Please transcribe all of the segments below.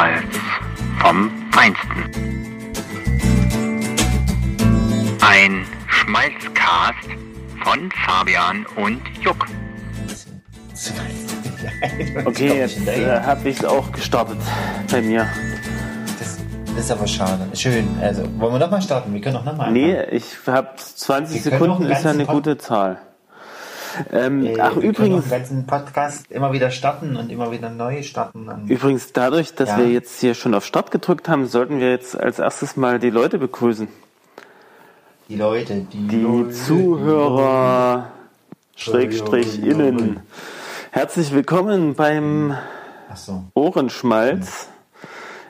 Schmalz vom Feinsten. Ein Schmalzcast von Fabian und Juck. Okay, jetzt äh, habe ich es auch gestartet bei mir. Das, das ist aber schade. Schön. Also, wollen wir nochmal starten? Wir können auch nochmal. Nee, ich habe 20 Wir können Sekunden, ist ja eine ganzen gute Zahl. Ähm, Äh, ach, übrigens, den ganzen Podcast immer wieder starten und immer wieder neu starten. Übrigens dadurch, dass Ja. wir jetzt hier schon auf Start gedrückt haben, sollten wir jetzt als erstes mal die Leute begrüßen. die Leute, die, Die Leute, Zuhörer, Schrägstrich Ja, ja, ja. innen. Herzlich willkommen beim so. Ohrenschmalz.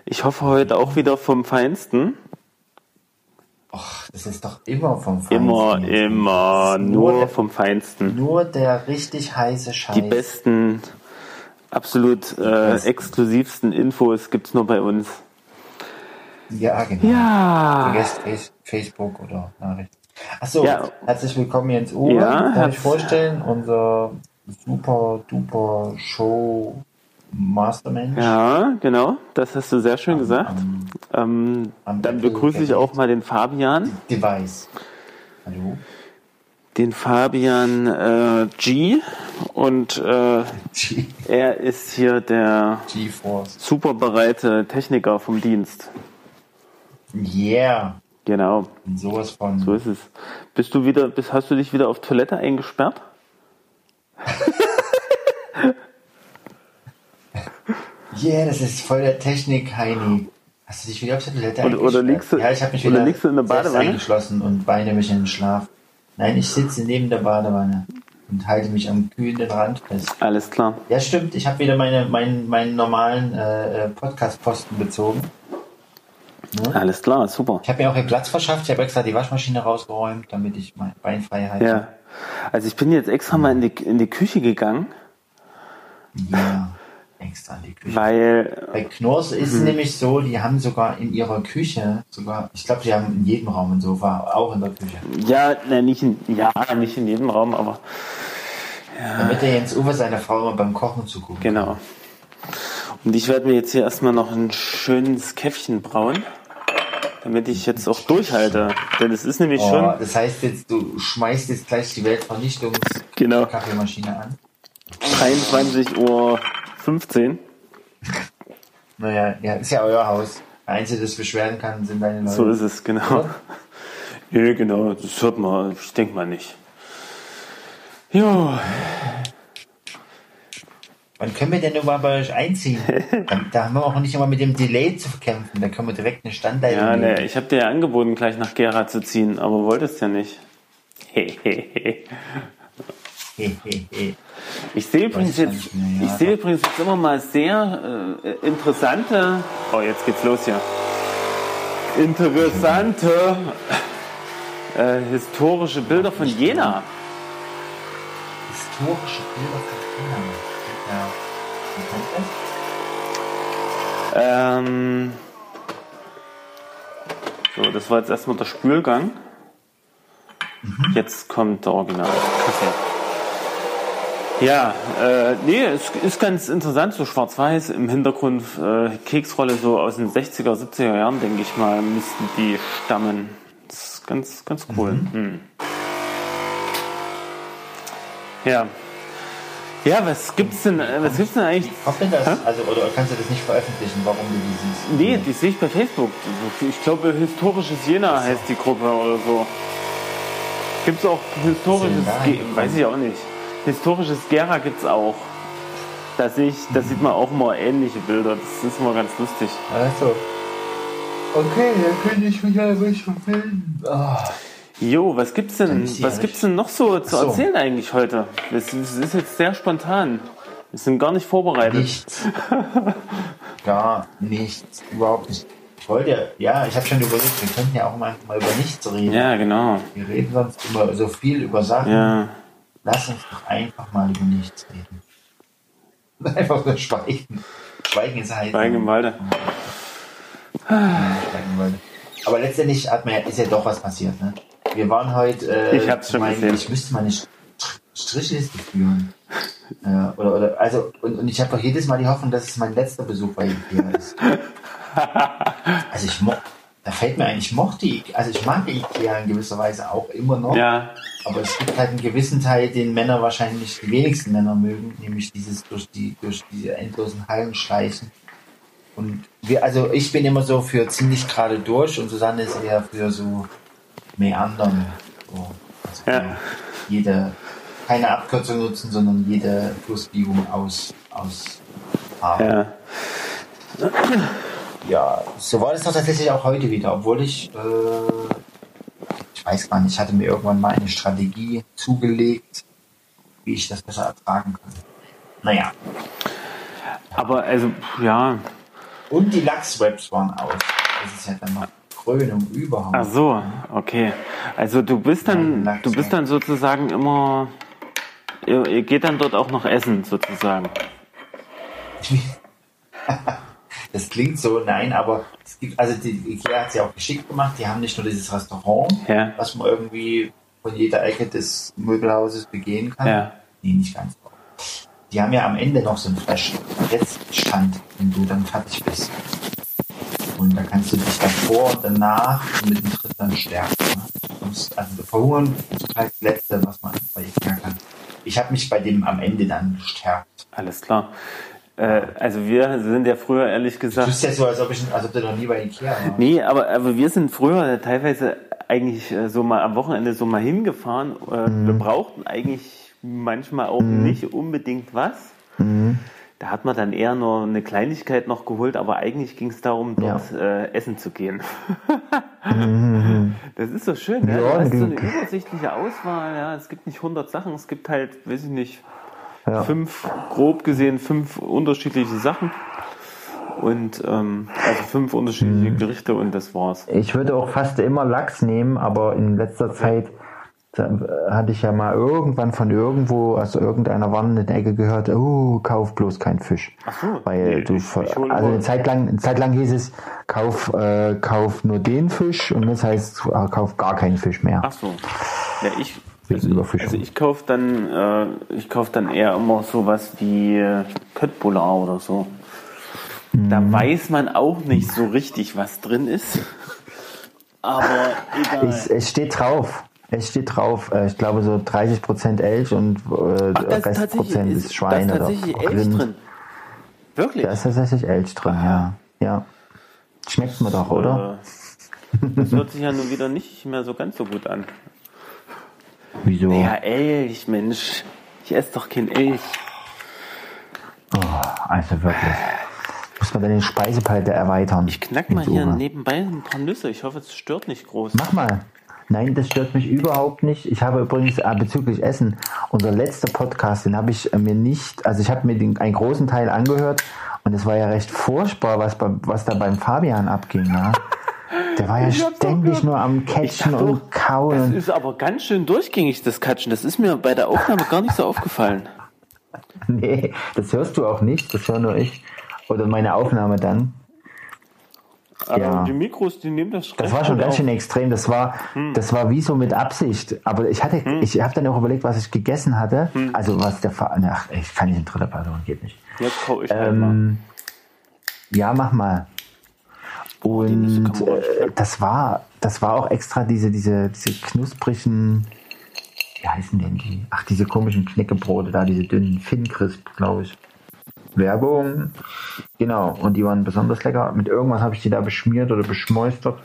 Ich hoffe heute auch wieder vom Feinsten. Och, das ist doch immer vom Feinsten. Immer, immer, nur nur der- vom Feinsten. Nur der richtig heiße Scheiß. Die besten, absolut äh, besten. exklusivsten Infos gibt's nur bei uns. Ja, genau. Ja, Vergesst Face- Facebook oder Nachrichten. Achso, Ja. herzlich willkommen Jens Uwe. Ja, herz- ich vorstellen, unser super duper Show Mastermensch. ja, genau, das hast du sehr schön gesagt. Am Ähm, am dann Apple begrüße ich auch mal den Fabian, Device. Hallo? den Fabian äh, G. Und äh, G- er ist hier der GeForce. super bereite Techniker vom Dienst. Yeah. Genau, Und sowas von. so ist es. Bist du wieder, bist, hast du dich wieder auf Toilette eingesperrt? Yeah, das ist voll der Technik, Heini. Hast du dich wieder auf der Toilette Oder- oder liegst du- Ja, ich habe mich oder wieder liegst du in der Badewanne? eingeschlossen und weine mich in den Schlaf. Nein, ich sitze neben der Badewanne und halte mich am kühlenden Rand fest. Alles klar. Ja, stimmt. Ich habe wieder meine, meinen, meinen normalen äh, äh, Podcast-Posten bezogen. Alles klar, super. Ich habe mir auch hier Platz verschafft. Ich habe extra die Waschmaschine rausgeräumt, damit ich mein Bein frei halte. Ja. Also ich bin jetzt extra mal in die, in die Küche gegangen, Ja, extra in die Küche. weil Bei Knorrs ist Mhm. es nämlich so, die haben sogar in ihrer Küche, sogar, ich glaube, die haben in jedem Raum ein Sofa, auch in der Küche. Ja, ne, nicht in, ja, nicht in jedem Raum, aber Damit der Jens Uwe seine Frau immer beim Kochen zuguckt. genau. Und ich werde mir jetzt hier erstmal noch ein schönes Käffchen brauen, damit ich jetzt auch durchhalte. Denn es ist nämlich Oh, schon, das heißt jetzt, du schmeißt jetzt gleich die genau, Weltvernichtungs-Kaffeemaschine an. 23.15 Uhr. Naja, ja, ist ja euer Haus. Einzige, das beschweren kann, sind deine Leute. So ist es, genau. Ja, genau, das hört man, ich denke mal nicht. Ja, Wann können wir denn mal bei euch einziehen? da, haben wir auch nicht immer mit dem Delay zu kämpfen. Da können wir direkt eine Standleitung ja nehmen. ne, ich habe dir ja angeboten, gleich nach Gera zu ziehen, aber wolltest ja nicht. He, he, he. Ich sehe übrigens jetzt, mehr, ja. ich sehe übrigens jetzt immer mal sehr äh, interessante. Oh, jetzt geht's los hier. Interessante äh, historische Bilder von Jena. Historische Bilder von das? Ähm, so, das war jetzt erstmal der Spülgang. Jetzt kommt der Original. Kaffee. Ja, äh, nee, es ist ganz interessant, so schwarz-weiß im Hintergrund, äh, Keksrolle so aus den 60er, 70er Jahren, denke ich mal, müssten die stammen. Das ist ganz, ganz cool. Hm. Ja. Ja, was gibt's denn, äh, was gibt's denn eigentlich? Kommt denn das? Also, oder kannst du das nicht veröffentlichen, warum du die siehst? Nee, die sehe ich bei Facebook. Ich glaube, historisches Jena heißt die Gruppe oder so. Gibt's auch historisches, weiß ich auch nicht. Historisches Gera gibt's auch. Da ich, da sieht man auch immer ähnliche Bilder. Das ist immer ganz lustig. Also. Okay, dann könnte ich mich ja ruhig verfilmen. Ah. Jo, was gibt's denn, was gibt's denn noch so zu so. erzählen eigentlich heute? Das ist, das ist jetzt sehr spontan. Wir sind gar nicht vorbereitet. Nichts. Gar nichts. Überhaupt nicht. Ich wollte ja, ja, ich habe schon überlegt, wir könnten ja auch mal, mal über nichts reden. Ja, genau. Wir reden sonst immer so viel über Sachen. Ja. Lass uns doch einfach mal über nichts reden. Einfach nur schweigen. Schweigen ist heiß. Schweigen im Walde. Schweigen im Walde. Aber letztendlich hat mir, ist ja doch was passiert. Ne? Wir waren heute. Äh, Ich hab's schon mein, gesehen. Ich müsste mal eine St- Strichliste führen. Ja, oder, oder, also, und, und ich habe doch jedes Mal die Hoffnung, dass es mein letzter Besuch bei Ikea ist. also ich mo da fällt mir ein, ich mochte, Ikea, also ich mag Ikea in gewisser Weise auch immer noch. Ja. Aber es gibt halt einen gewissen Teil, den Männer wahrscheinlich die wenigsten Männer mögen, nämlich dieses durch die, durch diese endlosen Hallen schleichen. Und wir, also ich bin immer so für ziemlich gerade durch und Susanne ist eher für so Meandern. So. Also Ja. Jede, keine Abkürzung nutzen, sondern jede Flussbiegung aus, aus Ja. Ja, so war das doch tatsächlich auch heute wieder, obwohl ich, äh, ich weiß gar nicht, ich hatte mir irgendwann mal eine Strategie zugelegt, wie ich das besser ertragen kann. Naja, Aber also, ja. und die Lachswebs waren aus. Das ist ja dann noch Krönung überhaupt. Ach so, okay. Also du bist dann, Nein, du bist dann sozusagen immer, ihr, ihr geht dann dort auch noch essen sozusagen. Das klingt so, nein, aber es gibt, also die Ikea hat es ja auch geschickt gemacht. Die haben nicht nur dieses Restaurant, Ja. was man irgendwie von jeder Ecke des Möbelhauses begehen kann. Ja. Nee, nicht ganz. Die haben ja am Ende noch so einen Flash jetzt Stand, wenn du dann fertig bist. Und da kannst du dich davor und danach und mittendrin dann stärken. Ne? Also verhungern ist halt das Letzte, was man bei Ikea kann. Ich habe mich bei dem am Ende dann gestärkt. Alles klar. Äh, also wir sind ja früher ehrlich Du gesagt. bist ja so, als ob, ich, als ob du noch nie bei Ikea warst. Nee, aber, aber wir sind früher teilweise eigentlich äh, so mal am Wochenende so mal hingefahren. Äh, Wir brauchten eigentlich manchmal auch nicht unbedingt was. Da hat man dann eher nur eine Kleinigkeit noch geholt, aber eigentlich ging es darum, dort äh, essen zu gehen. Das ist so schön, ja. Ja, du hast so du- eine übersichtliche Auswahl. Ja. Es gibt nicht 100 Sachen, es gibt halt, weiß ich nicht, Ja. fünf, grob gesehen, fünf unterschiedliche Sachen. Und ähm, also fünf unterschiedliche Gerichte und das war's. Ich würde auch fast immer Lachs nehmen, aber in letzter Zeit äh, hatte ich ja mal irgendwann von irgendwo, aus irgendeiner wandernden Ecke gehört, oh, kauf bloß keinen Fisch. Ach so, Weil nee, du, ich- ich also eine Zeit lang, eine Zeit lang hieß es, kauf, äh, kauf nur den Fisch und jetzt heißt äh, kauf gar keinen Fisch mehr. Ach so. Ja, ich, Wegen also, Überfischung. also ich kaufe dann, äh, ich kauf dann eher immer sowas wie äh, Köttbullar oder so. Da Mhm. weiß man auch nicht so richtig, was drin ist. Aber egal. Es, es steht drauf. Es steht drauf, äh, ich glaube so 30% Elch und äh, Ach, da ist ist Schwein da ist oder tatsächlich Elch Rind. drin. Wirklich? Da ist tatsächlich Elch drin, ja. ja. Schmeckt mir doch, oder? Äh, Das hört sich ja nun wieder nicht mehr so ganz so gut an. Wieso? Ja, Elch, Mensch. Ich esse doch kein Elch. Also wirklich. Muss man dann den Speisepalette erweitern. Ich knack mal hier Uwe. nebenbei ein paar Nüsse. Ich hoffe, es stört nicht groß. Mach mal. Nein, das stört mich überhaupt nicht. Ich habe übrigens äh, bezüglich Essen, unser letzter Podcast, den habe ich äh, mir nicht, also ich habe mir den, einen großen Teil angehört und es war ja recht furchtbar, was, bei, was da beim Fabian abging. Ja? Der war ja ständig nur am Catchen und Kauen. Das ist aber ganz schön durchgängig, das Katschen. Das ist mir bei der Aufnahme gar nicht so aufgefallen. Nee, das hörst du auch nicht, das höre nur ich. Oder meine Aufnahme dann. Aber Ja. die Mikros, die nehmen das Das war schon ganz auf. schön extrem. Das war, das war wie so mit Absicht. Aber ich hatte, ich habe dann auch überlegt, was ich gegessen hatte. Also was der Fa Ach, ich kann nicht in dritter Person, geht nicht. Jetzt kau ich halt mal. Ähm, ja, mach mal. Und äh, das war, das war auch extra diese, diese, diese knusprigen, wie heißen denn die? Ach, diese komischen Knäckebrote da, diese dünnen Finn-Crisp, glaube ich. Werbung. Genau, und die waren besonders lecker. Mit irgendwas habe ich die da beschmiert oder beschmeustert.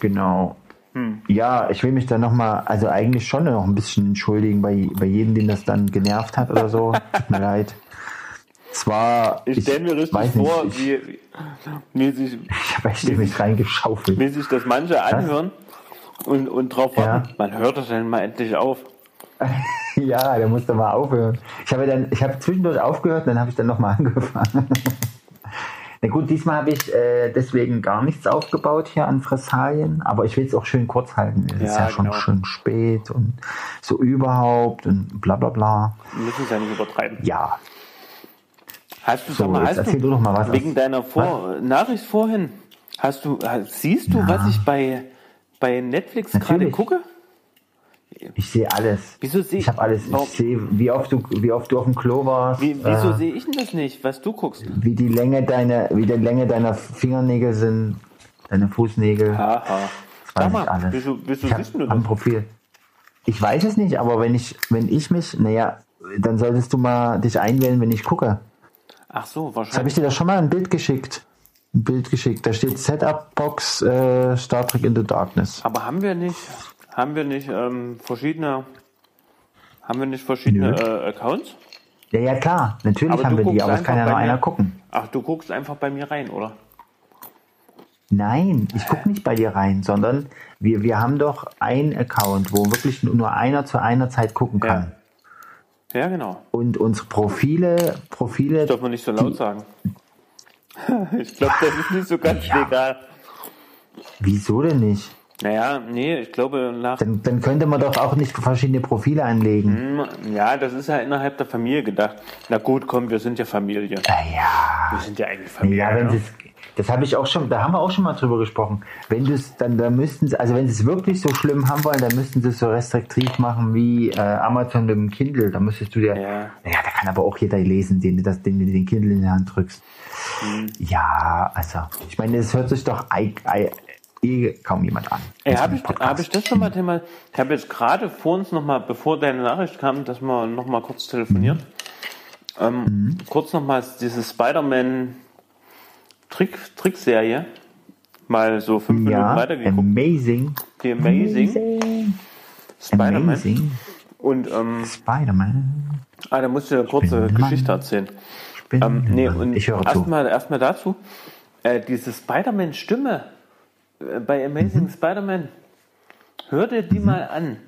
Genau. Hm. Ja, ich will mich da nochmal, also eigentlich schon noch ein bisschen entschuldigen bei, bei jedem, den das dann genervt hat oder so. Tut mir leid. Zwar, Ich stelle mir richtig weiß nicht, vor, ich, wie, wie, sich, ich habe echt mich reingeschaufelt. wie sich das manche anhören und, und drauf Ja. warten. Man hört das dann mal endlich auf. Ja, der musste mal aufhören. Ich habe dann, ich habe zwischendurch aufgehört, dann habe ich dann nochmal angefangen. Na gut, diesmal habe ich äh, deswegen gar nichts aufgebaut hier an Fressalien, aber ich will es auch schön kurz halten. Es ist Ja, ja schon genau. schön spät und so überhaupt und bla bla bla. Wir müssen es ja nicht übertreiben. Ja, Hast du, So, mal, hast erzähl du doch mal was wegen deiner Vor Nachricht vorhin, hast du, siehst du, Ja. was ich bei, bei Netflix gerade gucke? Ich sehe alles. Wieso seh- ich habe alles. Warum- Ich sehe, wie oft du, wie oft du auf dem Klo warst. Wie, wieso äh, sehe ich denn das nicht, was du guckst? wie die Länge deiner, wie die Länge deiner Fingernägel sind, deine Fußnägel. Haha. Das weiß Sag ich mal, alles. wieso, wieso ich siehst du hab am das? Profil. Ich weiß es nicht, aber wenn ich, wenn ich mich, naja, dann solltest du mal dich einwählen, wenn ich gucke. Ach so, Das habe wahrscheinlich. ich dir doch schon mal ein Bild geschickt. Ein Bild geschickt. Da steht Setup Box äh, Star Trek Into Darkness. Aber haben wir nicht, haben wir nicht ähm, verschiedene, haben wir nicht verschiedene äh, Accounts? Ja, ja, klar. Natürlich Aber haben wir die, aber es kann ja nur einer gucken. Ach, du guckst einfach bei mir rein, oder? Nein, ich gucke nicht bei dir rein, sondern wir, wir haben doch einen Account, wo wirklich nur einer zu einer Zeit gucken kann. Ja, genau. Und unsere Profile, Profile, Darf man nicht so laut sagen. ich glaube, das ist nicht so ganz Ja. legal. wieso denn nicht? Naja, nee, ich glaube nach. Dann, dann könnte man doch auch nicht verschiedene Profile anlegen. Hm, Ja, das ist ja innerhalb der Familie gedacht. Na gut, komm, wir sind ja Familie. Ah ja. Wir sind ja eigentlich Familie. Ja, wenn ne? sie das habe ich auch schon, da haben wir auch schon mal drüber gesprochen. Wenn du es, dann, da müssten sie, also wenn sie es wirklich so schlimm haben wollen, dann müssten sie es so restriktiv machen wie äh, Amazon mit dem Kindle. Da müsstest du dir, Ja. ja, da kann aber auch jeder lesen, den du das, den du den Kindle in die Hand drückst. Hm. Ja, also, ich meine, es hört sich doch ei, ei, eh kaum jemand an. Ey, habe ist ich, hab ich das schon mal Thema? Ich habe jetzt gerade vor uns nochmal, bevor deine Nachricht kam, dass wir nochmal kurz telefoniert. Ähm, Mhm. Kurz nochmal diese Spider-Man Trick, Trickserie mal so fünf Minuten Ja, weitergeguckt. amazing. Die Amazing Amazing. Spider-Man. Und ähm, Spider-Man. ah, da musst du eine kurze. Geschichte erzählen. Ähm, nee, und ich erstmal erstmal dazu, äh, diese Spider-Man-Stimme äh, bei Amazing Mhm. Spider-Man, hör dir die mal an.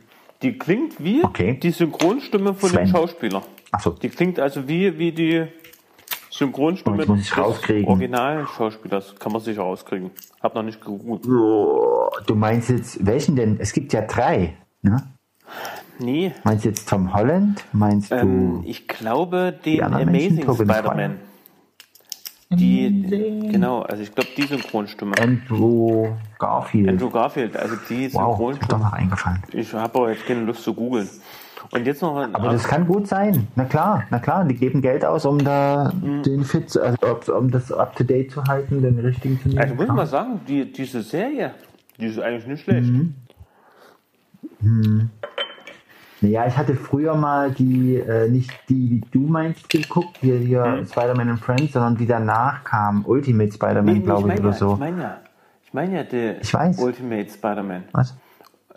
Die klingt wie Okay. die Synchronstimme von dem Sven. Schauspieler. Achso, Die klingt also wie, wie die Synchronstimme des. Originalschauspielers. Kann man sicher rauskriegen. Hab noch nicht gegoogelt. du meinst jetzt, welchen denn? Es gibt ja drei, ne? Nee, Meinst du jetzt Tom Holland? Meinst ähm, du ich glaube den Amazing Spider-Man. Die, genau, also ich glaube die Synchronstimme. Andrew Garfield? Andrew Garfield, also die wow, ist doch Synchronstimme. noch eingefallen. Ich habe aber jetzt keine Lust zu googeln. Und jetzt noch Aber das kann gut sein. Na klar, na klar, die geben Geld aus, um da Mhm. den Fit, also um das up to date zu halten, den richtigen zu nehmen. Also muss ich mal sagen, die, diese Serie, die ist eigentlich nicht schlecht. Mhm. Naja, ich hatte früher mal die, äh, nicht die, die du meinst, geguckt, hier, hier Mhm. Spider-Man and Friends, sondern die danach kam, Ultimate Spider-Man, ich glaube ich, meine oder ja, so. ich meine ja, ich meine ja der Ich weiß. Ultimate Spider-Man. Was?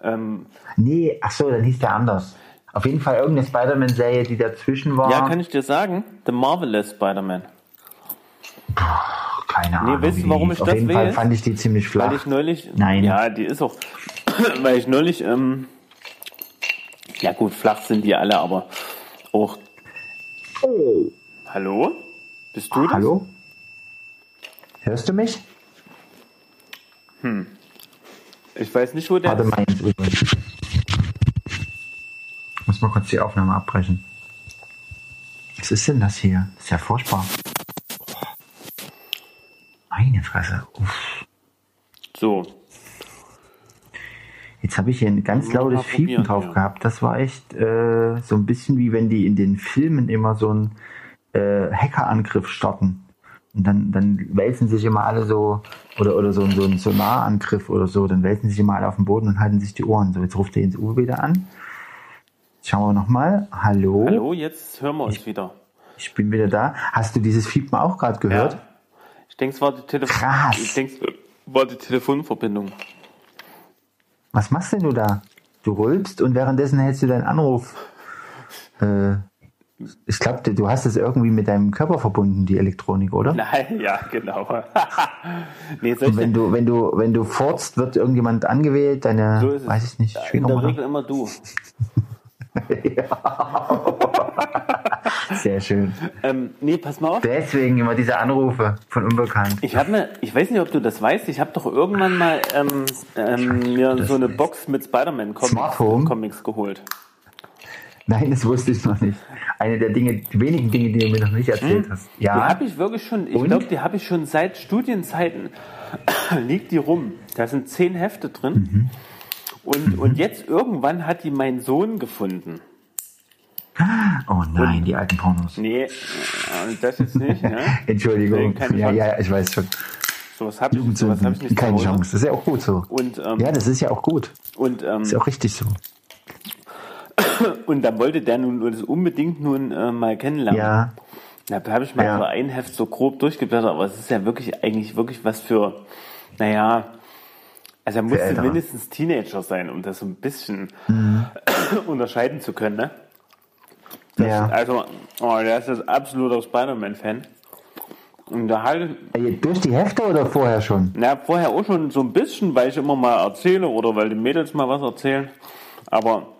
Ähm, Nee, ach so, dann hieß der anders. Auf jeden Fall irgendeine Spider-Man-Serie, die dazwischen war. ja, kann ich dir sagen, The Marvelous Spider-Man. Keine Ahnung. weißt du, warum ich Auf das jeden Fall fand ich die ziemlich flach. Weil ich neulich, Nein. ja, die ist auch, weil ich neulich, ähm, ja gut, flach sind die alle, aber auch, oh. hallo? Bist du das? Hallo? Hörst du mich? Ich weiß nicht, wo der Warte ist. mal jetzt übrigens. Ich muss mal kurz die Aufnahme abbrechen. Was ist denn das hier? Das ist ja furchtbar. Meine Fresse. Uff. So, Jetzt habe ich hier ein ganz lautes Fiepen drauf ja. gehabt. Das war echt äh, so ein bisschen wie wenn die in den Filmen immer so einen äh, Hackerangriff starten. Und dann, dann wälzen sich immer alle so, oder, oder so, so ein Sonarangriff oder so, dann wälzen sich immer alle auf den Boden und halten sich die Ohren. So, jetzt ruft er ins U wieder an. Schauen wir nochmal. Hallo? hallo, jetzt hören wir uns wieder. Ich bin wieder da. Hast du dieses Fiepen auch gerade gehört? Ja. Ich denke, es war die Telefon. Krass. Ich denke, es war die Telefonverbindung. Was machst denn du da? Du rülpst und währenddessen hältst du deinen Anruf. Äh, ich glaube, du hast es irgendwie mit deinem Körper verbunden, die Elektronik, oder? Nein, ja, genau. nee, Und wenn du, wenn du, wenn du furzt, wird irgendjemand angewählt, deine, so weiß ich nicht, In der Schwiegermutter. Regel immer du. Sehr schön. Ähm, nee, pass mal auf. Deswegen immer diese Anrufe von Unbekannt. Ich habe mir, ich weiß nicht, ob du das weißt, ich habe doch irgendwann mal ähm, ähm, mir so eine. Box mit Spider-Man-Comics? Comics geholt. Nein, das wusste ich noch nicht. Eine der Dinge, die wenigen Dinge, die du mir noch nicht erzählt hast. Die Ja, habe ich wirklich schon, ich glaube, die habe ich schon seit Studienzeiten, liegt die rum. Da sind zehn Hefte drin. Und, und jetzt irgendwann hat die mein Sohn gefunden. Oh nein, die alten Pornos. Nee, äh, das jetzt nicht. Ne? Entschuldigung. Ja, ja, ich weiß schon. Sowas habe ich, sowas hab ich nicht Keine. Chance. Das ist ja auch gut so. Und, ähm, Ja, das ist ja auch gut. und, ähm, Das ist ja auch richtig so. und dann wollte der nun das unbedingt nun äh, mal kennenlernen. Ja, Da habe ich mal Ja. so ein Heft so grob durchgeblättert, aber es ist ja wirklich eigentlich wirklich was für, naja, also er musste Ältere. mindestens Teenager sein, um das so ein bisschen Mhm. unterscheiden zu können. Ne? Das, ja. Also, oh, der ist jetzt absoluter Spider-Man-Fan. Und da halt, Durch die Hefte oder vorher schon? na, vorher auch schon so ein bisschen, weil ich immer mal erzähle oder weil die Mädels mal was erzählen. Aber,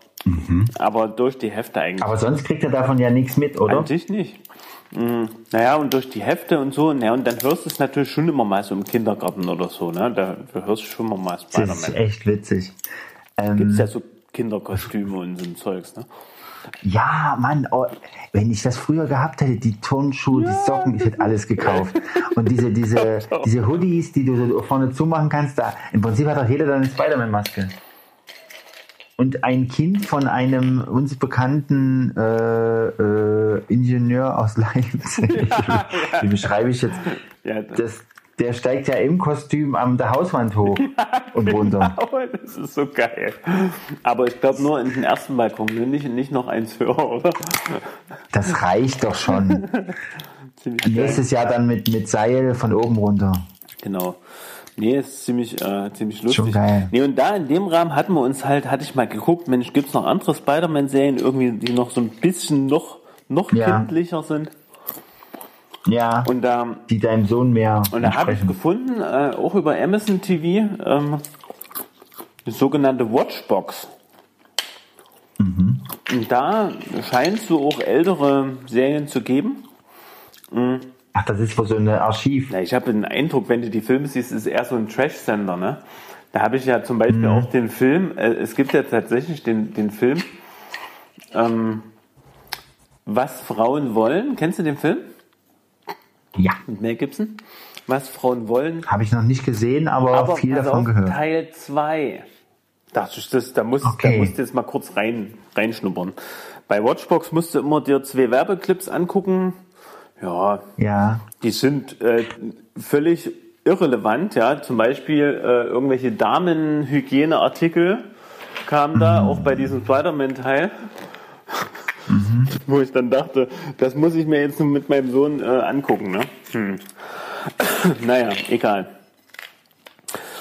aber durch die Hefte eigentlich. Mhm. Aber sonst kriegt er davon ja nichts mit, oder? An sich nicht. Mhm. Naja, und durch die Hefte und so, naja, und dann hörst du es natürlich schon immer mal so im Kindergarten oder so, ne? Da hörst du schon immer mal Das ist Spider-Man. echt witzig. Gibt Ähm, es ja so Kinderkostüme und so ein Zeugs, ne? ja, Mann, oh, wenn ich das früher gehabt hätte, die Turnschuhe, die Socken, ich hätte alles gekauft. Und diese, diese, diese Hoodies, die du so vorne zumachen kannst, da, im Prinzip hat doch jeder dann eine Spider-Man-Maske. Und ein Kind von einem uns bekannten äh, äh, Ingenieur aus Leipzig, wie beschreibe ich jetzt? Ja, Das, der steigt ja im Kostüm an der Hauswand hoch und runter. aber das ist so geil. Aber ich glaube nur in den ersten Balkon, ne? nicht, nicht noch eins höher, oder? Das reicht doch schon. Nächstes Jahr dann mit, mit Seil von oben runter. Genau. Nee, ist ziemlich, äh, ziemlich lustig. Schon geil. Nee, und da in dem Rahmen hatten wir uns halt, hatte ich mal geguckt, Mensch, gibt's noch andere Spider-Man-Serien irgendwie, die noch so ein bisschen noch, noch Ja. kindlicher sind? Ja, Und da, die deinem Sohn mehr und da habe ich gefunden, äh, auch über Amazon TV, ähm, die sogenannte Watchbox. Mhm. Und da scheint es so auch ältere Serien zu geben. Ach, das ist wohl so ein Archiv. Ja, ich habe den Eindruck, wenn du die Filme siehst, ist es eher so ein Trash-Sender, ne? Da habe ich ja zum Beispiel Mhm. auch den Film, äh, es gibt ja tatsächlich den, den Film, ähm, Was Frauen wollen. Kennst du den Film? Ja, Mit Mel Gibson? Was Frauen wollen. habe ich noch nicht gesehen, aber, Aber viel davon auf, gehört. Teil 2. Dachte ich, das, da musst, Okay. da musst du jetzt mal kurz rein, reinschnuppern. Bei Watchbox musst du immer dir zwei Werbeclips angucken. Ja, Ja, die sind äh, völlig irrelevant, ja. Zum Beispiel äh, irgendwelche Damenhygieneartikel kamen da, auch bei diesem Spider-Man-Teil. Wo ich dann dachte, das muss ich mir jetzt nur mit meinem Sohn äh, angucken, ne? Hm. naja, egal.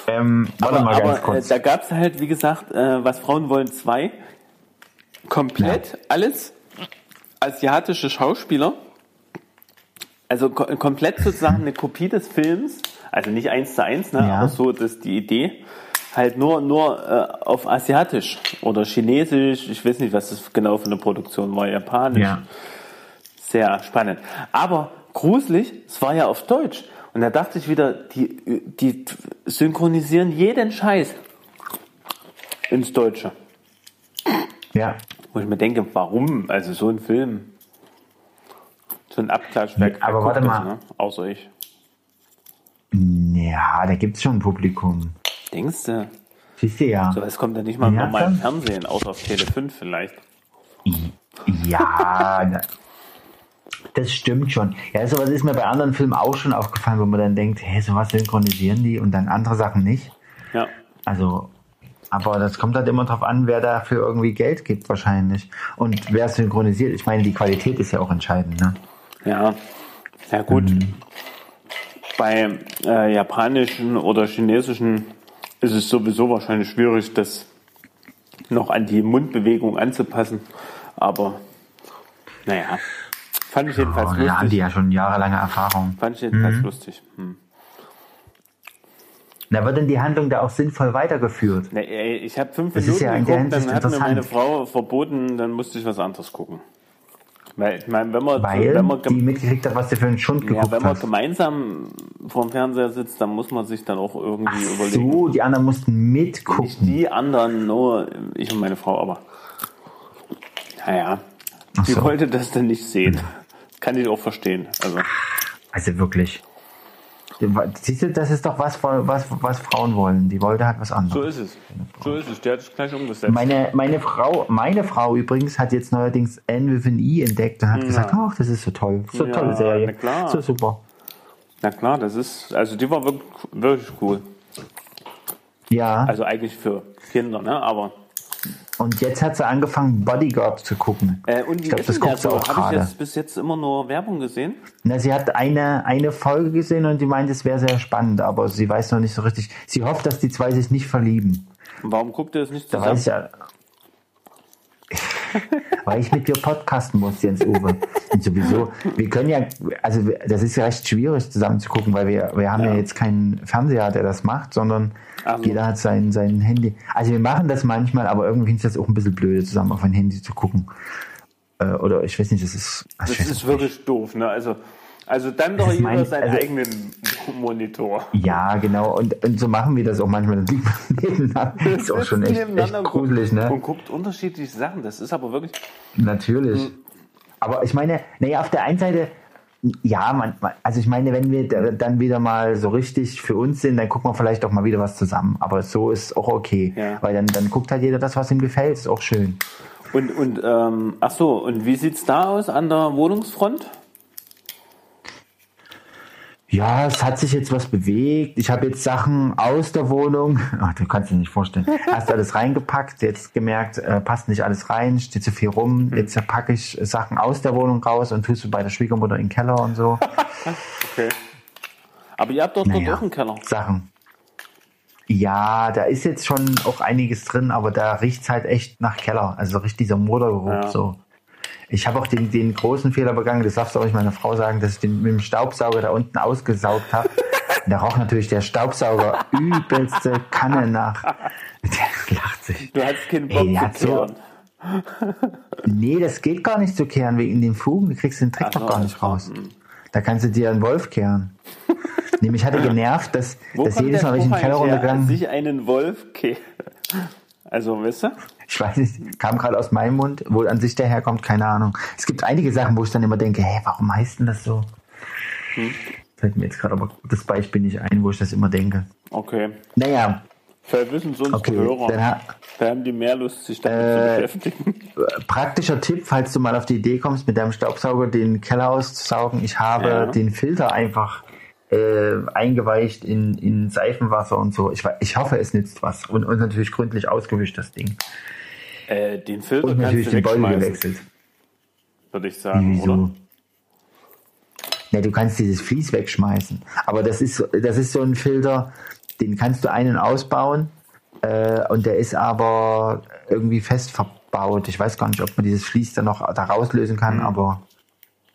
ähm, warte Aber, mal ganz aber äh, kurz. da gab's halt, wie gesagt, äh, was Frauen wollen zwei. Komplett alles asiatische Schauspieler. Also ko komplett sozusagen eine Kopie des Films. Also nicht eins zu eins, ne? Ja. aber so das ist die Idee. Halt nur, nur äh, auf asiatisch oder chinesisch. Ich weiß nicht, was das genau für eine Produktion war. Japanisch. ja. Sehr spannend. Aber gruselig, es war ja auf Deutsch. Und da dachte ich wieder, die, die synchronisieren jeden Scheiß ins Deutsche. ja, Wo ich mir denke, warum? Also so ein Film. So ein Abklatsch. wer Aber warte das, mal. Ne? Außer ich. Ja, da gibt's schon ein Publikum. Denkst du? Siehst du ja. So, es kommt ja nicht mal im Ja, normalen dann. Fernsehen, außer auf Tele 5 vielleicht. Ja, das stimmt schon. Ja, sowas ist mir bei anderen Filmen auch schon aufgefallen, wo man dann denkt, hä, sowas synchronisieren die und dann andere Sachen nicht. Ja. Also, aber das kommt halt immer drauf an, wer dafür irgendwie Geld gibt wahrscheinlich. Und wer synchronisiert. Ich meine, die Qualität ist ja auch entscheidend, ne? Ja. Ja, gut. Mhm. Bei äh, japanischen oder chinesischen ist es sowieso wahrscheinlich schwierig, das noch an die Mundbewegung anzupassen. Aber naja, fand ich jedenfalls Oh, da haben lustig. die ja schon jahrelange Erfahrung. Fand ich jedenfalls Mhm. lustig. Hm. Na, wird denn die Handlung da auch sinnvoll weitergeführt? Na, ey, ich habe fünf Das Minuten ja geguckt, dann hat mir meine. Frau verboten, dann musste ich was anderes gucken. Weil, ich meine, wenn man, Weil wenn man, die mitgekriegt hat, was du für einen Schund ja, geguckt wenn man hast. gemeinsam vorm Fernseher sitzt, dann muss man sich dann auch irgendwie Ach überlegen. so, die anderen mussten Nicht mitgucken. die anderen, nur ich und meine Frau, aber naja, Ach die so. wollte das dann nicht sehen. Kann ich auch verstehen. Also, Also wirklich. Siehst du, das ist doch was, was, was Frauen wollen. Die wollte halt was So anderes. ist es. So ist es. Der hat es gleich umgesetzt. Meine, meine Frau, meine Frau übrigens hat jetzt neuerdings Anne with an E entdeckt und hat gesagt, ach, das ist so toll. So Ja, tolle Serie. So super. Na klar, das ist, also die war wirklich, wirklich cool. Ja. Also eigentlich für Kinder, ne? Aber. Und jetzt hat sie angefangen, Bodyguard zu gucken. Äh, und ich glaube, das guckt sie auch Habe ich gerade. jetzt bis jetzt immer nur Werbung gesehen? Na, sie hat eine, eine Folge gesehen und die meint, es wäre sehr spannend, aber sie weiß noch nicht so richtig. Sie hofft, dass die zwei sich nicht verlieben. Warum guckt ihr das nicht Da zusammen? weiß ich ja. Weil ich mit dir podcasten muss, Jens Uwe. Und sowieso, wir können ja, also das ist ja recht schwierig zusammen zu gucken, weil wir, wir haben ja, Ja. jetzt keinen Fernseher, der das macht, sondern Ach so. jeder hat sein, sein Handy. Also wir machen das manchmal, aber irgendwie ist das auch ein bisschen blöd, zusammen auf ein Handy zu gucken. Äh, Oder ich weiß nicht, das ist. Das ist nicht. wirklich doof, ne? Also, also dann doch jeder seinen also- eigenen Monitor. Ja, genau. Und, und so machen wir das auch manchmal. Das liegt nebeneinander. Ist auch schon echt, echt gruselig, ne? Und guckt unterschiedliche Sachen. Das ist aber wirklich. Natürlich. Aber ich meine, naja, auf der einen Seite, ja, man, man- also ich meine, wenn wir da- dann wieder mal so richtig für uns sind, dann gucken wir vielleicht auch mal wieder was zusammen. Aber so ist auch okay. Ja. Weil dann, dann guckt halt jeder das, was ihm gefällt. Ist auch schön. Und, und ähm, ach so, und wie sieht's da aus an der Wohnungsfront? Ja, es hat sich jetzt was bewegt. Ich habe jetzt Sachen aus der Wohnung. Ach, du kannst dir nicht vorstellen. Erst alles reingepackt, jetzt gemerkt, äh, passt nicht alles rein, steht zu viel rum. Jetzt packe ich Sachen aus der Wohnung raus und tust du bei der Schwiegermutter in den Keller und so. Okay. Aber ihr habt doch dort Naja, auch einen Keller. Sachen. Ja, da ist jetzt schon auch einiges drin, aber da riecht's halt echt nach Keller. Also richtig dieser Modergeruch Ja. so. Ich habe auch den, den großen Fehler begangen, das darfst du auch nicht meiner Frau sagen, dass ich den mit dem Staubsauger da unten ausgesaugt habe. da roch natürlich der Staubsauger übelste Kanne nach. Der lacht sich. Du hattest keinen Ey, Bock die zu hat so- kehren. Nee, das geht gar nicht zu kehren wegen den Fugen. Du kriegst den Trick Ach doch gar nicht raus. Da kannst du dir einen Wolf kehren. Nämlich hatte genervt, dass, Wo dass jedes Mal, wenn ich in den Keller runtergegangen Sich einen Wolf ke Also, weißt du? Ich weiß nicht, kam gerade aus meinem Mund, wo an sich der herkommt, keine Ahnung. Es gibt einige Sachen, wo ich dann immer denke, hä, warum heißt denn das so? Hm. Fällt mir jetzt gerade aber das Beispiel nicht ein, wo ich das immer denke. Okay. Naja, Vielleicht wissen es unsere okay. Hörer. Dann, ha- Da haben die mehr Lust, sich damit Äh, zu beschäftigen. praktischer Tipp, falls du mal auf die Idee kommst, mit deinem Staubsauger den Keller auszusaugen. Ich habe Ja. den Filter einfach äh, eingeweicht in, in Seifenwasser und so. Ich, ich hoffe, es nützt was. Und, und natürlich gründlich ausgewischt, das Ding. Äh, den Filter Und natürlich den wegschmeißen, gewechselt. würde ich sagen, Wieso? oder? Ja, du kannst dieses Vlies wegschmeißen. Aber das ist, so- das ist so ein Filter, den kannst du ein- und ausbauen. Äh, und der ist aber irgendwie fest verbaut. Ich weiß gar nicht, ob man dieses Vlies dann noch da rauslösen kann, aber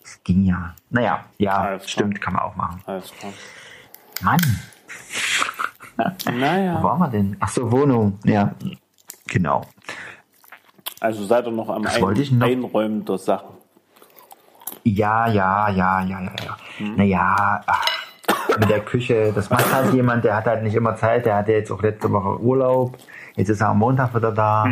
es ging ja. Naja, ja, Alles klar. stimmt, kann man auch machen. Alles klar. Mann, wo Naja, waren wir denn? Ach so, Wohnung. Ja, genau. Also seid ihr noch am Was Ein noch? Einräumen der Sachen. Ja, ja, ja, ja, ja, ja. Naja, ach, mit der Küche, das macht halt jemand, der hat halt nicht immer Zeit, der hatte jetzt auch letzte Woche Urlaub, jetzt ist er am Montag wieder da.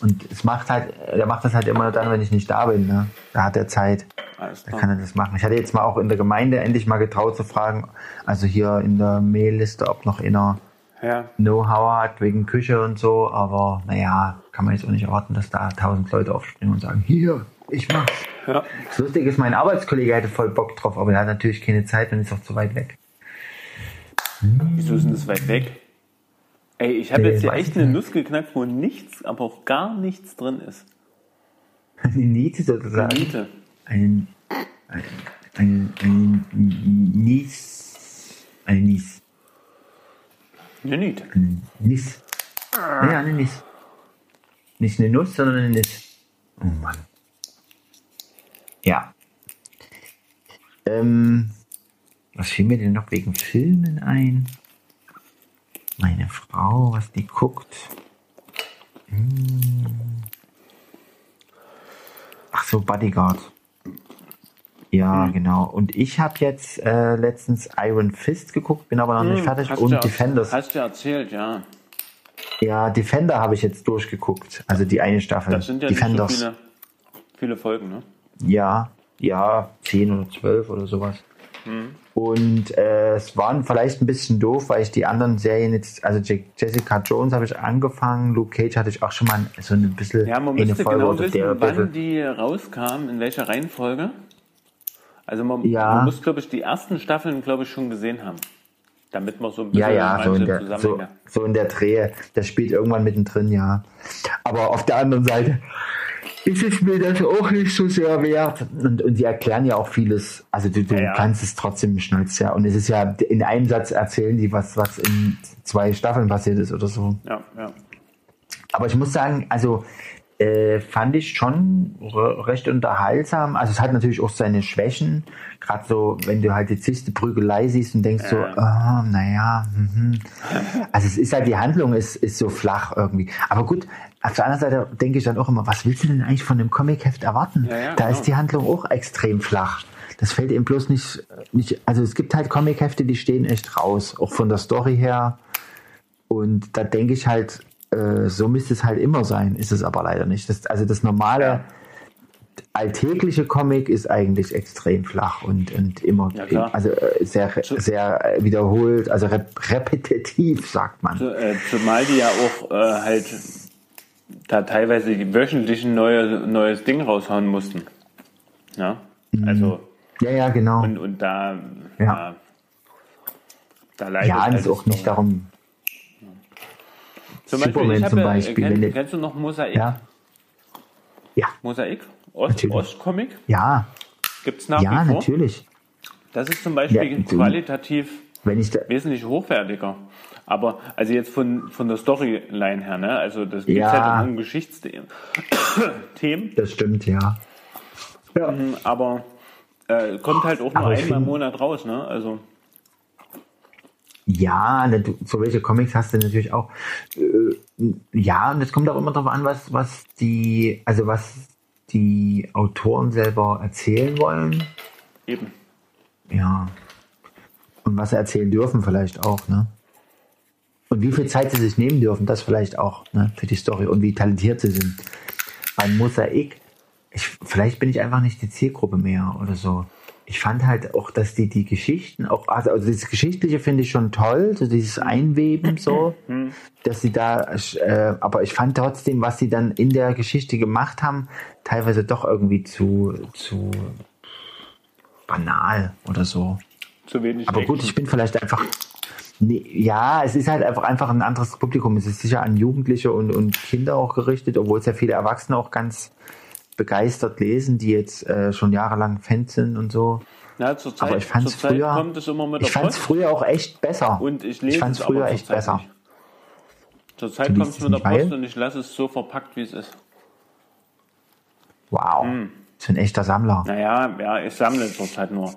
Und es macht halt, der macht das halt immer dann, wenn ich nicht da bin, ne? Da hat er Zeit. Da kann er das machen. Ich hatte jetzt mal auch in der Gemeinde endlich mal getraut zu fragen, also hier in der Mailliste, ob noch einer Ja, Know-how hat wegen Küche und so, aber naja, kann man jetzt auch nicht erwarten, dass da tausend Leute aufspringen und sagen, hier, ich mach's. ja. Das Lustige ist, mein Arbeitskollege hätte voll Bock drauf, aber der hat natürlich keine Zeit und ist auch zu weit weg. Wieso ist denn das weit weg? Ey, ich habe jetzt hier echt eine. Nuss geknackt, wo nichts, aber auch gar nichts drin ist. Eine Niete sozusagen. Niete. Ein, ein, ein, ein Nies. Eine Nies. Eine Niete. Ein Nis. Ja, eine Nis. Nicht eine Nuss, sondern eine Nis. Oh Mann. Ja. Ähm, was fiel mir denn noch wegen Filmen ein? Meine Frau, was die guckt. Hm. Ach so, Bodyguard. Ja, genau. Und ich habe jetzt äh, letztens Iron Fist geguckt, bin aber noch nicht fertig. Hast Und Defenders. Hast du erzählt, ja. Ja, Defender habe ich jetzt durchgeguckt. Also die eine Staffel. Das sind ja Defenders. nicht so viele, viele Folgen, ne? Ja, ja, 10 oder 12 oder sowas. Und äh, es waren vielleicht ein bisschen doof, weil ich die anderen Serien jetzt, also Je- Jessica Jones habe ich angefangen, Luke Cage hatte ich auch schon mal so ein bisschen Ja, man eine müsste Folge genau wissen, wann die rauskamen, in welcher Reihenfolge. Also man, Ja. man muss, glaube ich, die ersten Staffeln, glaube ich, schon gesehen haben. Damit man so ein bisschen Ja, ja, so in, der, so, so in der Drehe. Das spielt irgendwann mittendrin, ja. Aber auf der anderen Seite ist es mir das auch nicht so sehr wert. Und, und sie erklären ja auch vieles. Also du, du Ja, kannst es trotzdem schnellst ja. Und es ist ja in einem Satz erzählen die, was, was in zwei Staffeln passiert ist oder so. Ja, ja. Aber ich muss sagen, also äh, fand ich schon re- recht unterhaltsam. Also es hat natürlich auch seine Schwächen. Gerade so, wenn du halt die zigste Prügelei siehst und denkst so, Ja. ah, naja, mhm. also es ist halt, die Handlung ist, ist so flach irgendwie. Aber gut, auf der anderen Seite denke ich dann auch immer, was willst du denn eigentlich von dem Comicheft erwarten? Ja, ja, da genau. ist die Handlung auch extrem flach. Das fällt eben bloß nicht, nicht, also es gibt halt Comichefte, die stehen echt raus, auch von der Story her. Und da denke ich halt, äh, so müsste es halt immer sein, ist es aber leider nicht. Das, also das normale, alltägliche Comic ist eigentlich extrem flach und, und immer, Ja, also äh, sehr, sehr äh, wiederholt, also rep repetitiv, sagt man. Zu- Zumal die ja auch äh, halt da teilweise die wöchentlich ein neue, neues Ding raushauen mussten. Ja, Mhm. also Ja, ja, genau. und, und da, Ja. ja. da leidet ja, halt das ist auch nicht darum. Zum Beispiel, Superman habe zum ja, Beispiel, Kenn, der- kennst du noch Mosaik? Ja. Ja, Mosaik? Ost. Ostcomic? ja, Gibt's nach ja, wie vor? natürlich. Das ist zum Beispiel Ja, qualitativ wesentlich hochwertiger. Aber also jetzt von, von der Storyline her, ne? Also das geht Ja. halt um Geschichtsthemen. Themen, das stimmt, ja. Ja. aber äh, kommt halt auch nur einmal im Monat raus, ne? Also Ja, ne, so welche Comics hast du natürlich auch. Äh, ja, und es kommt auch immer darauf an, was, was die, also was die Autoren selber erzählen wollen. eben. Ja. Und was sie erzählen dürfen vielleicht auch, ne? Und wie viel Zeit sie sich nehmen dürfen, das vielleicht auch, ne, für die Story und wie talentiert sie sind. Beim Mosaik, ich, vielleicht bin ich einfach nicht die Zielgruppe mehr oder so. Ich fand halt auch, dass die die Geschichten auch, also, also das Geschichtliche finde ich schon toll, so dieses Einweben so, dass sie da, äh, aber ich fand trotzdem, was sie dann in der Geschichte gemacht haben, teilweise doch irgendwie zu, zu banal oder so. Zu wenig. Aber gut, ich bin vielleicht einfach. Nee, ja, es ist halt einfach, einfach ein anderes Publikum. Es ist sicher an Jugendliche und, und Kinder auch gerichtet, obwohl es ja viele Erwachsene auch ganz begeistert lesen, die jetzt äh, schon jahrelang Fans sind und so. Na, zur Zeit, Aber ich fand's zur Zeit kommt es immer mit Ich fand es früher auch echt besser. Und ich lese ich fand es früher echt zurzeit besser. nicht. Zur Zeit Du kommt es mit der Post und ich lasse es so verpackt, wie es ist. Wow. Hm. So ein echter Sammler. Naja, ja, ich sammle zurzeit nur.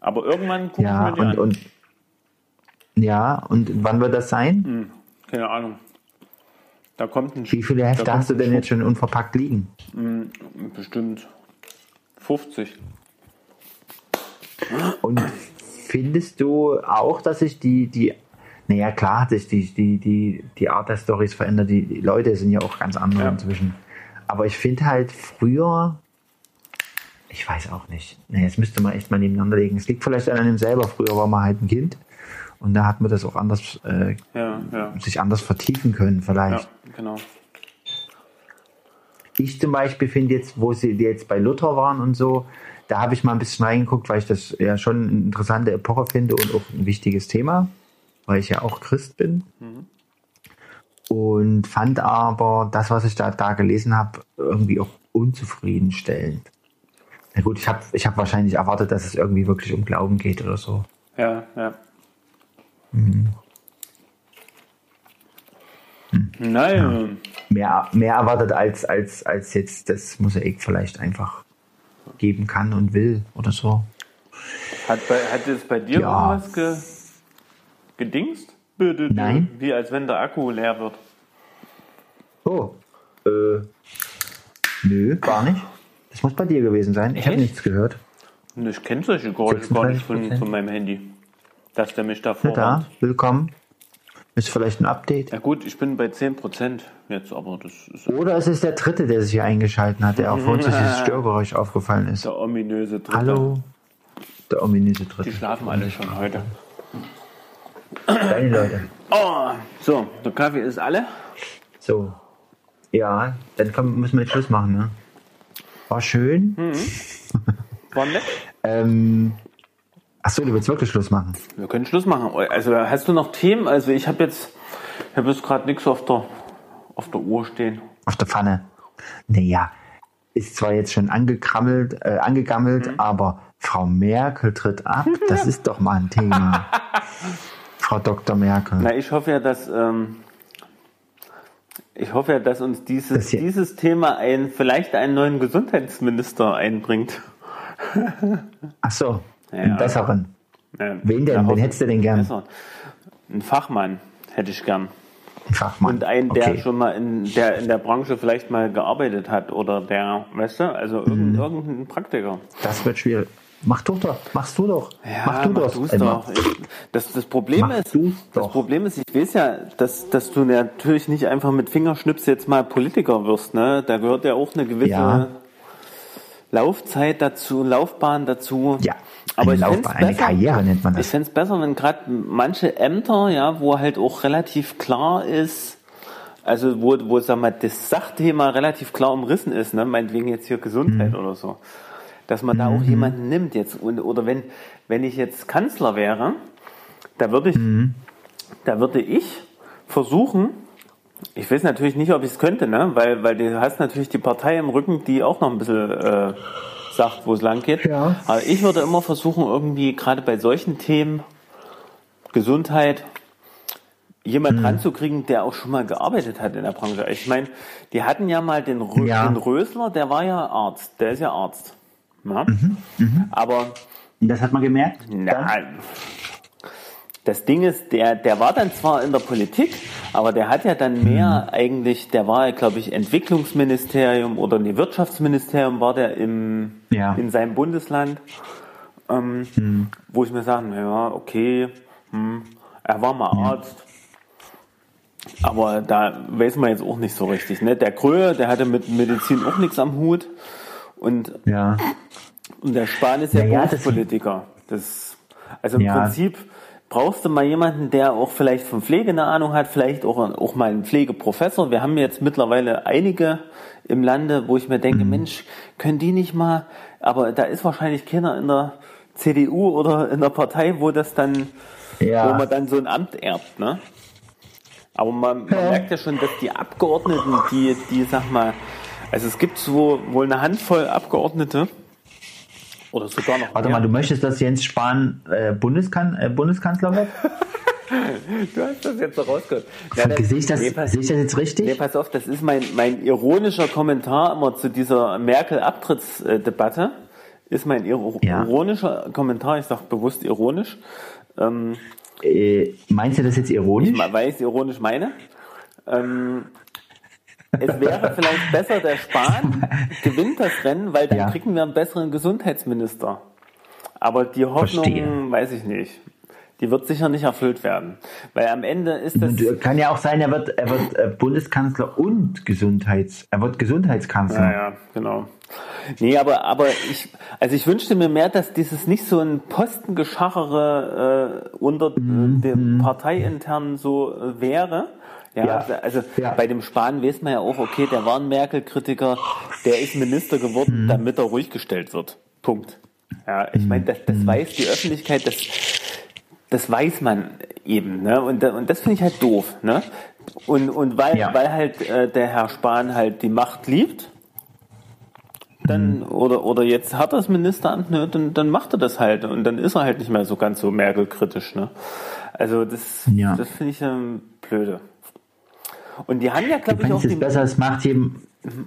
Aber irgendwann gucke ja, ich mir die und, an. und ja, und wann wird das sein? Hm. Keine Ahnung. Da kommt ein Wie viele Hefte hast du denn jetzt schon unverpackt liegen? Bestimmt 50. Und findest du auch, dass sich die, die, naja, klar hat sich die, die, die, die Art der Stories verändert. Die, die Leute sind ja auch ganz andere Ja. inzwischen. Aber ich finde halt früher, ich weiß auch nicht. Nee, jetzt müsste man echt mal nebeneinander legen. Es liegt vielleicht an einem selber. Früher war man halt ein Kind. Und da hat man das auch anders, äh, Ja, ja. sich anders vertiefen können, Ja, vielleicht. genau. Ich zum Beispiel finde jetzt, wo sie jetzt bei Luther waren und so, da habe ich mal ein bisschen reingeguckt, weil ich das ja schon eine interessante Epoche finde und auch ein wichtiges Thema, weil ich ja auch Christ bin. Und fand aber das, was ich da, da gelesen habe, irgendwie auch unzufriedenstellend. Na gut, ich habe ich hab wahrscheinlich erwartet, dass es irgendwie wirklich um Glauben geht oder so. Ja, ja. Mhm. Nein, Mehr, mehr erwartet als, als, als jetzt das Mosaik vielleicht einfach geben kann und will oder so. hat, bei, hat es bei dir Ja. irgendwas ge, gedingst? Bitte, Nein. Wie als wenn der Akku leer wird. Oh. Äh. Nö, gar nicht. Das muss bei dir gewesen sein. Ich habe nichts gehört. Und ich kenne solche Geräusche gar nicht von, 36%. von meinem Handy. Dass der mich da Na vorwarnt. da, willkommen. Ist vielleicht ein Update. Ja gut, ich bin bei 10% jetzt, aber das ist Oder es ist der dritte, der sich hier eingeschalten hat, der auf uns dieses Störgeräusch aufgefallen ist. der ominöse Dritte. Hallo. Der ominöse Die Dritte. schlafen alle schon heute. Deine Leute. Oh, so, der Kaffee ist alle. So. Ja, dann komm, müssen wir jetzt Schluss machen, ne? War schön. War nett. Ähm, achso, du willst wirklich Schluss machen. Wir können Schluss machen. Also hast du noch Themen? Also ich habe jetzt, ich habe jetzt gerade nichts auf der, auf der Uhr stehen. Auf der Pfanne. Naja, ist zwar jetzt schon angekrammelt, äh, angegammelt, Mhm. aber Frau Merkel tritt ab. Das ist doch mal ein Thema. Frau Dr. Merkel. Na, ich hoffe ja, dass ähm, ich hoffe ja, dass uns dieses, dieses Thema ein, vielleicht einen neuen Gesundheitsminister einbringt. Ach so, Ja. einen besseren. Ja, Wen denn? ja, Wen hättest du denn gern? Besser. Ein Fachmann hätte ich gern. Ein Fachmann. Und einen, der okay. schon mal in der, in der Branche vielleicht mal gearbeitet hat oder der, weißt du, also irgendein, Mhm. irgendein Praktiker. Das wird schwierig. Mach du doch. Machst du doch. mach du doch. du's Emma. doch. Ich, das, das Problem Mach ist, das doch. Problem ist, ich weiß ja, dass, dass du natürlich nicht einfach mit Fingerschnips jetzt mal Politiker wirst, ne? Da gehört ja auch eine gewisse Ja. Laufzeit dazu, Laufbahn dazu. Ja, aber eine ich Laufbahn, eine besser- Karriere nennt man Ich das. fände es besser, wenn gerade manche Ämter, ja, wo halt auch relativ klar ist, also wo, wo sag mal, das Sachthema relativ klar umrissen ist, ne, meinetwegen jetzt hier Gesundheit Mhm. oder so, dass man da auch jemanden nimmt jetzt und, oder wenn wenn ich jetzt Kanzler wäre, da würde ich Mhm. da würde ich versuchen, ich weiß natürlich nicht, ob ich es könnte, ne, weil weil du hast natürlich die Partei im Rücken, die auch noch ein bisschen äh, sagt, wo es lang geht. Ja. Aber ich würde immer versuchen, irgendwie gerade bei solchen Themen Gesundheit jemand ranzukriegen, der auch schon mal gearbeitet hat in der Branche. Ich meine, die hatten ja mal den, Rö Ja. den Rösler, der war ja Arzt, der ist ja Arzt. Ja? Aber Das hat man gemerkt. na, das Ding ist, der, der war dann zwar in der Politik, aber der hat ja dann mehr eigentlich, der war, glaube ich, Entwicklungsministerium oder nee, Wirtschaftsministerium war der im, Ja. in seinem Bundesland, ähm, wo ich mir sage, ja, okay, hm, er war mal Arzt, aber da weiß man jetzt auch nicht so richtig. Ne? Der Kröhe, der hatte mit Medizin auch nichts am Hut und Ja. und der Spahn ist ja das- Berufspolitiker. Das, also im Ja. Prinzip brauchst du mal jemanden, der auch vielleicht von Pflege eine Ahnung hat, vielleicht auch, auch mal einen Pflegeprofessor. Wir haben jetzt mittlerweile einige im Lande, wo ich mir denke, Mhm. Mensch, können die nicht mal, aber da ist wahrscheinlich keiner in der CDU oder in der Partei, wo das dann, Ja. wo man dann so ein Amt erbt, ne? Aber man, man merkt ja schon, dass die Abgeordneten, die, die, sag mal, also es gibt so wohl eine Handvoll Abgeordnete, oder sogar noch Warte mehr. mal, du möchtest, dass Jens Spahn äh, Bundeskan äh, Bundeskanzler wird? Du hast das jetzt so rausgehört. Sehe ich, das, nee, pass, sehe ich das jetzt richtig? nee, pass auf, das ist mein, mein ironischer Kommentar immer zu dieser Merkel-Abtrittsdebatte. Ist mein iro Ja. ironischer Kommentar, ich sage bewusst ironisch, ähm, Äh, meinst du das jetzt ironisch? weil ich es ironisch meine. Ähm, es wäre vielleicht besser, der Spahn gewinnt das Rennen, weil dann Ja. kriegen wir einen besseren Gesundheitsminister. Aber die Hoffnung, Verstehe. weiß ich nicht. Die wird sicher nicht erfüllt werden. Weil am Ende ist das. Kann ja auch sein, er wird, er wird äh, Bundeskanzler und Gesundheits, er wird Gesundheitskanzler. Ja, ja, genau. Nee, aber, aber ich, also ich wünschte mir mehr, dass dieses nicht so ein Postengeschachere äh, unter Mhm, dem parteiinternen so äh, wäre. Ja, Ja, also ja. bei dem Spahn weiß man ja auch, okay, der war ein Merkel-Kritiker, der ist Minister Mhm. geworden, damit er ruhig gestellt wird. Punkt. Ja, ich meine, das, Mhm. das weiß die Öffentlichkeit, das, das weiß man eben, ne? Und, und das finde ich halt doof, ne? Und, und weil, Ja. weil halt äh, der Herr Spahn halt die Macht liebt, dann, oder, oder jetzt hat er das Ministeramt, ne, dann, dann macht er das halt und dann ist er halt nicht mehr so ganz so Merkel-kritisch, ne? Also das, Ja. das finde ich ähm, blöde. Und die haben ja, glaube ich, auch die, besser, es macht jedem.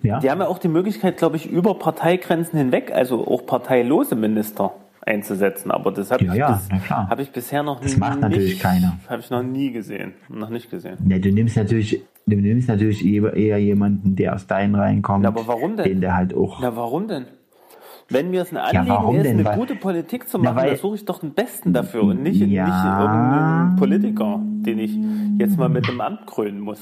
Ja? die haben ja auch die Möglichkeit, glaube ich, über Parteigrenzen hinweg, also auch parteilose Minister einzusetzen. Aber das habe Ja, ich, ja, bis- hab ich bisher noch Das macht natürlich nicht, keiner. Habe ich noch nie gesehen. Noch nicht gesehen. Ne, du nimmst natürlich, du nimmst natürlich eher jemanden, der aus deinen Reihen kommt. Na, aber warum denn? Den der halt auch. Na, warum denn? Wenn mir es ein Ja, Anliegen warum ist, denn? eine Weil- gute Politik zu Na, machen, weil- dann suche ich doch den Besten dafür und nicht, Ja. nicht irgendeinen Politiker, den ich jetzt mal mit dem Amt krönen muss.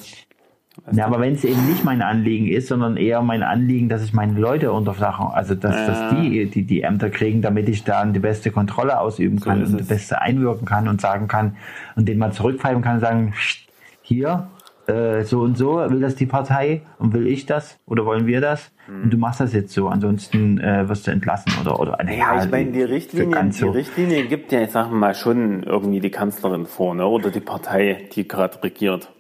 Ja, aber wenn es eben nicht mein Anliegen ist, sondern eher mein Anliegen, dass ich meine Leute unterflache, also dass, Ja. dass die, die die Ämter kriegen, damit ich dann die beste Kontrolle ausüben kann ist und die es. beste einwirken kann und sagen kann und den mal zurückpfeifen kann und sagen, "Psst, hier, äh, so und so, will das die Partei und will ich das oder wollen wir das? Hm. Und du machst das jetzt so, ansonsten äh, wirst du entlassen oder oder Ja, ich meine, die Richtlinie, die so. Richtlinie gibt ja, ich sag mal, schon irgendwie die Kanzlerin vor, ne? Oder die Partei, die gerade regiert.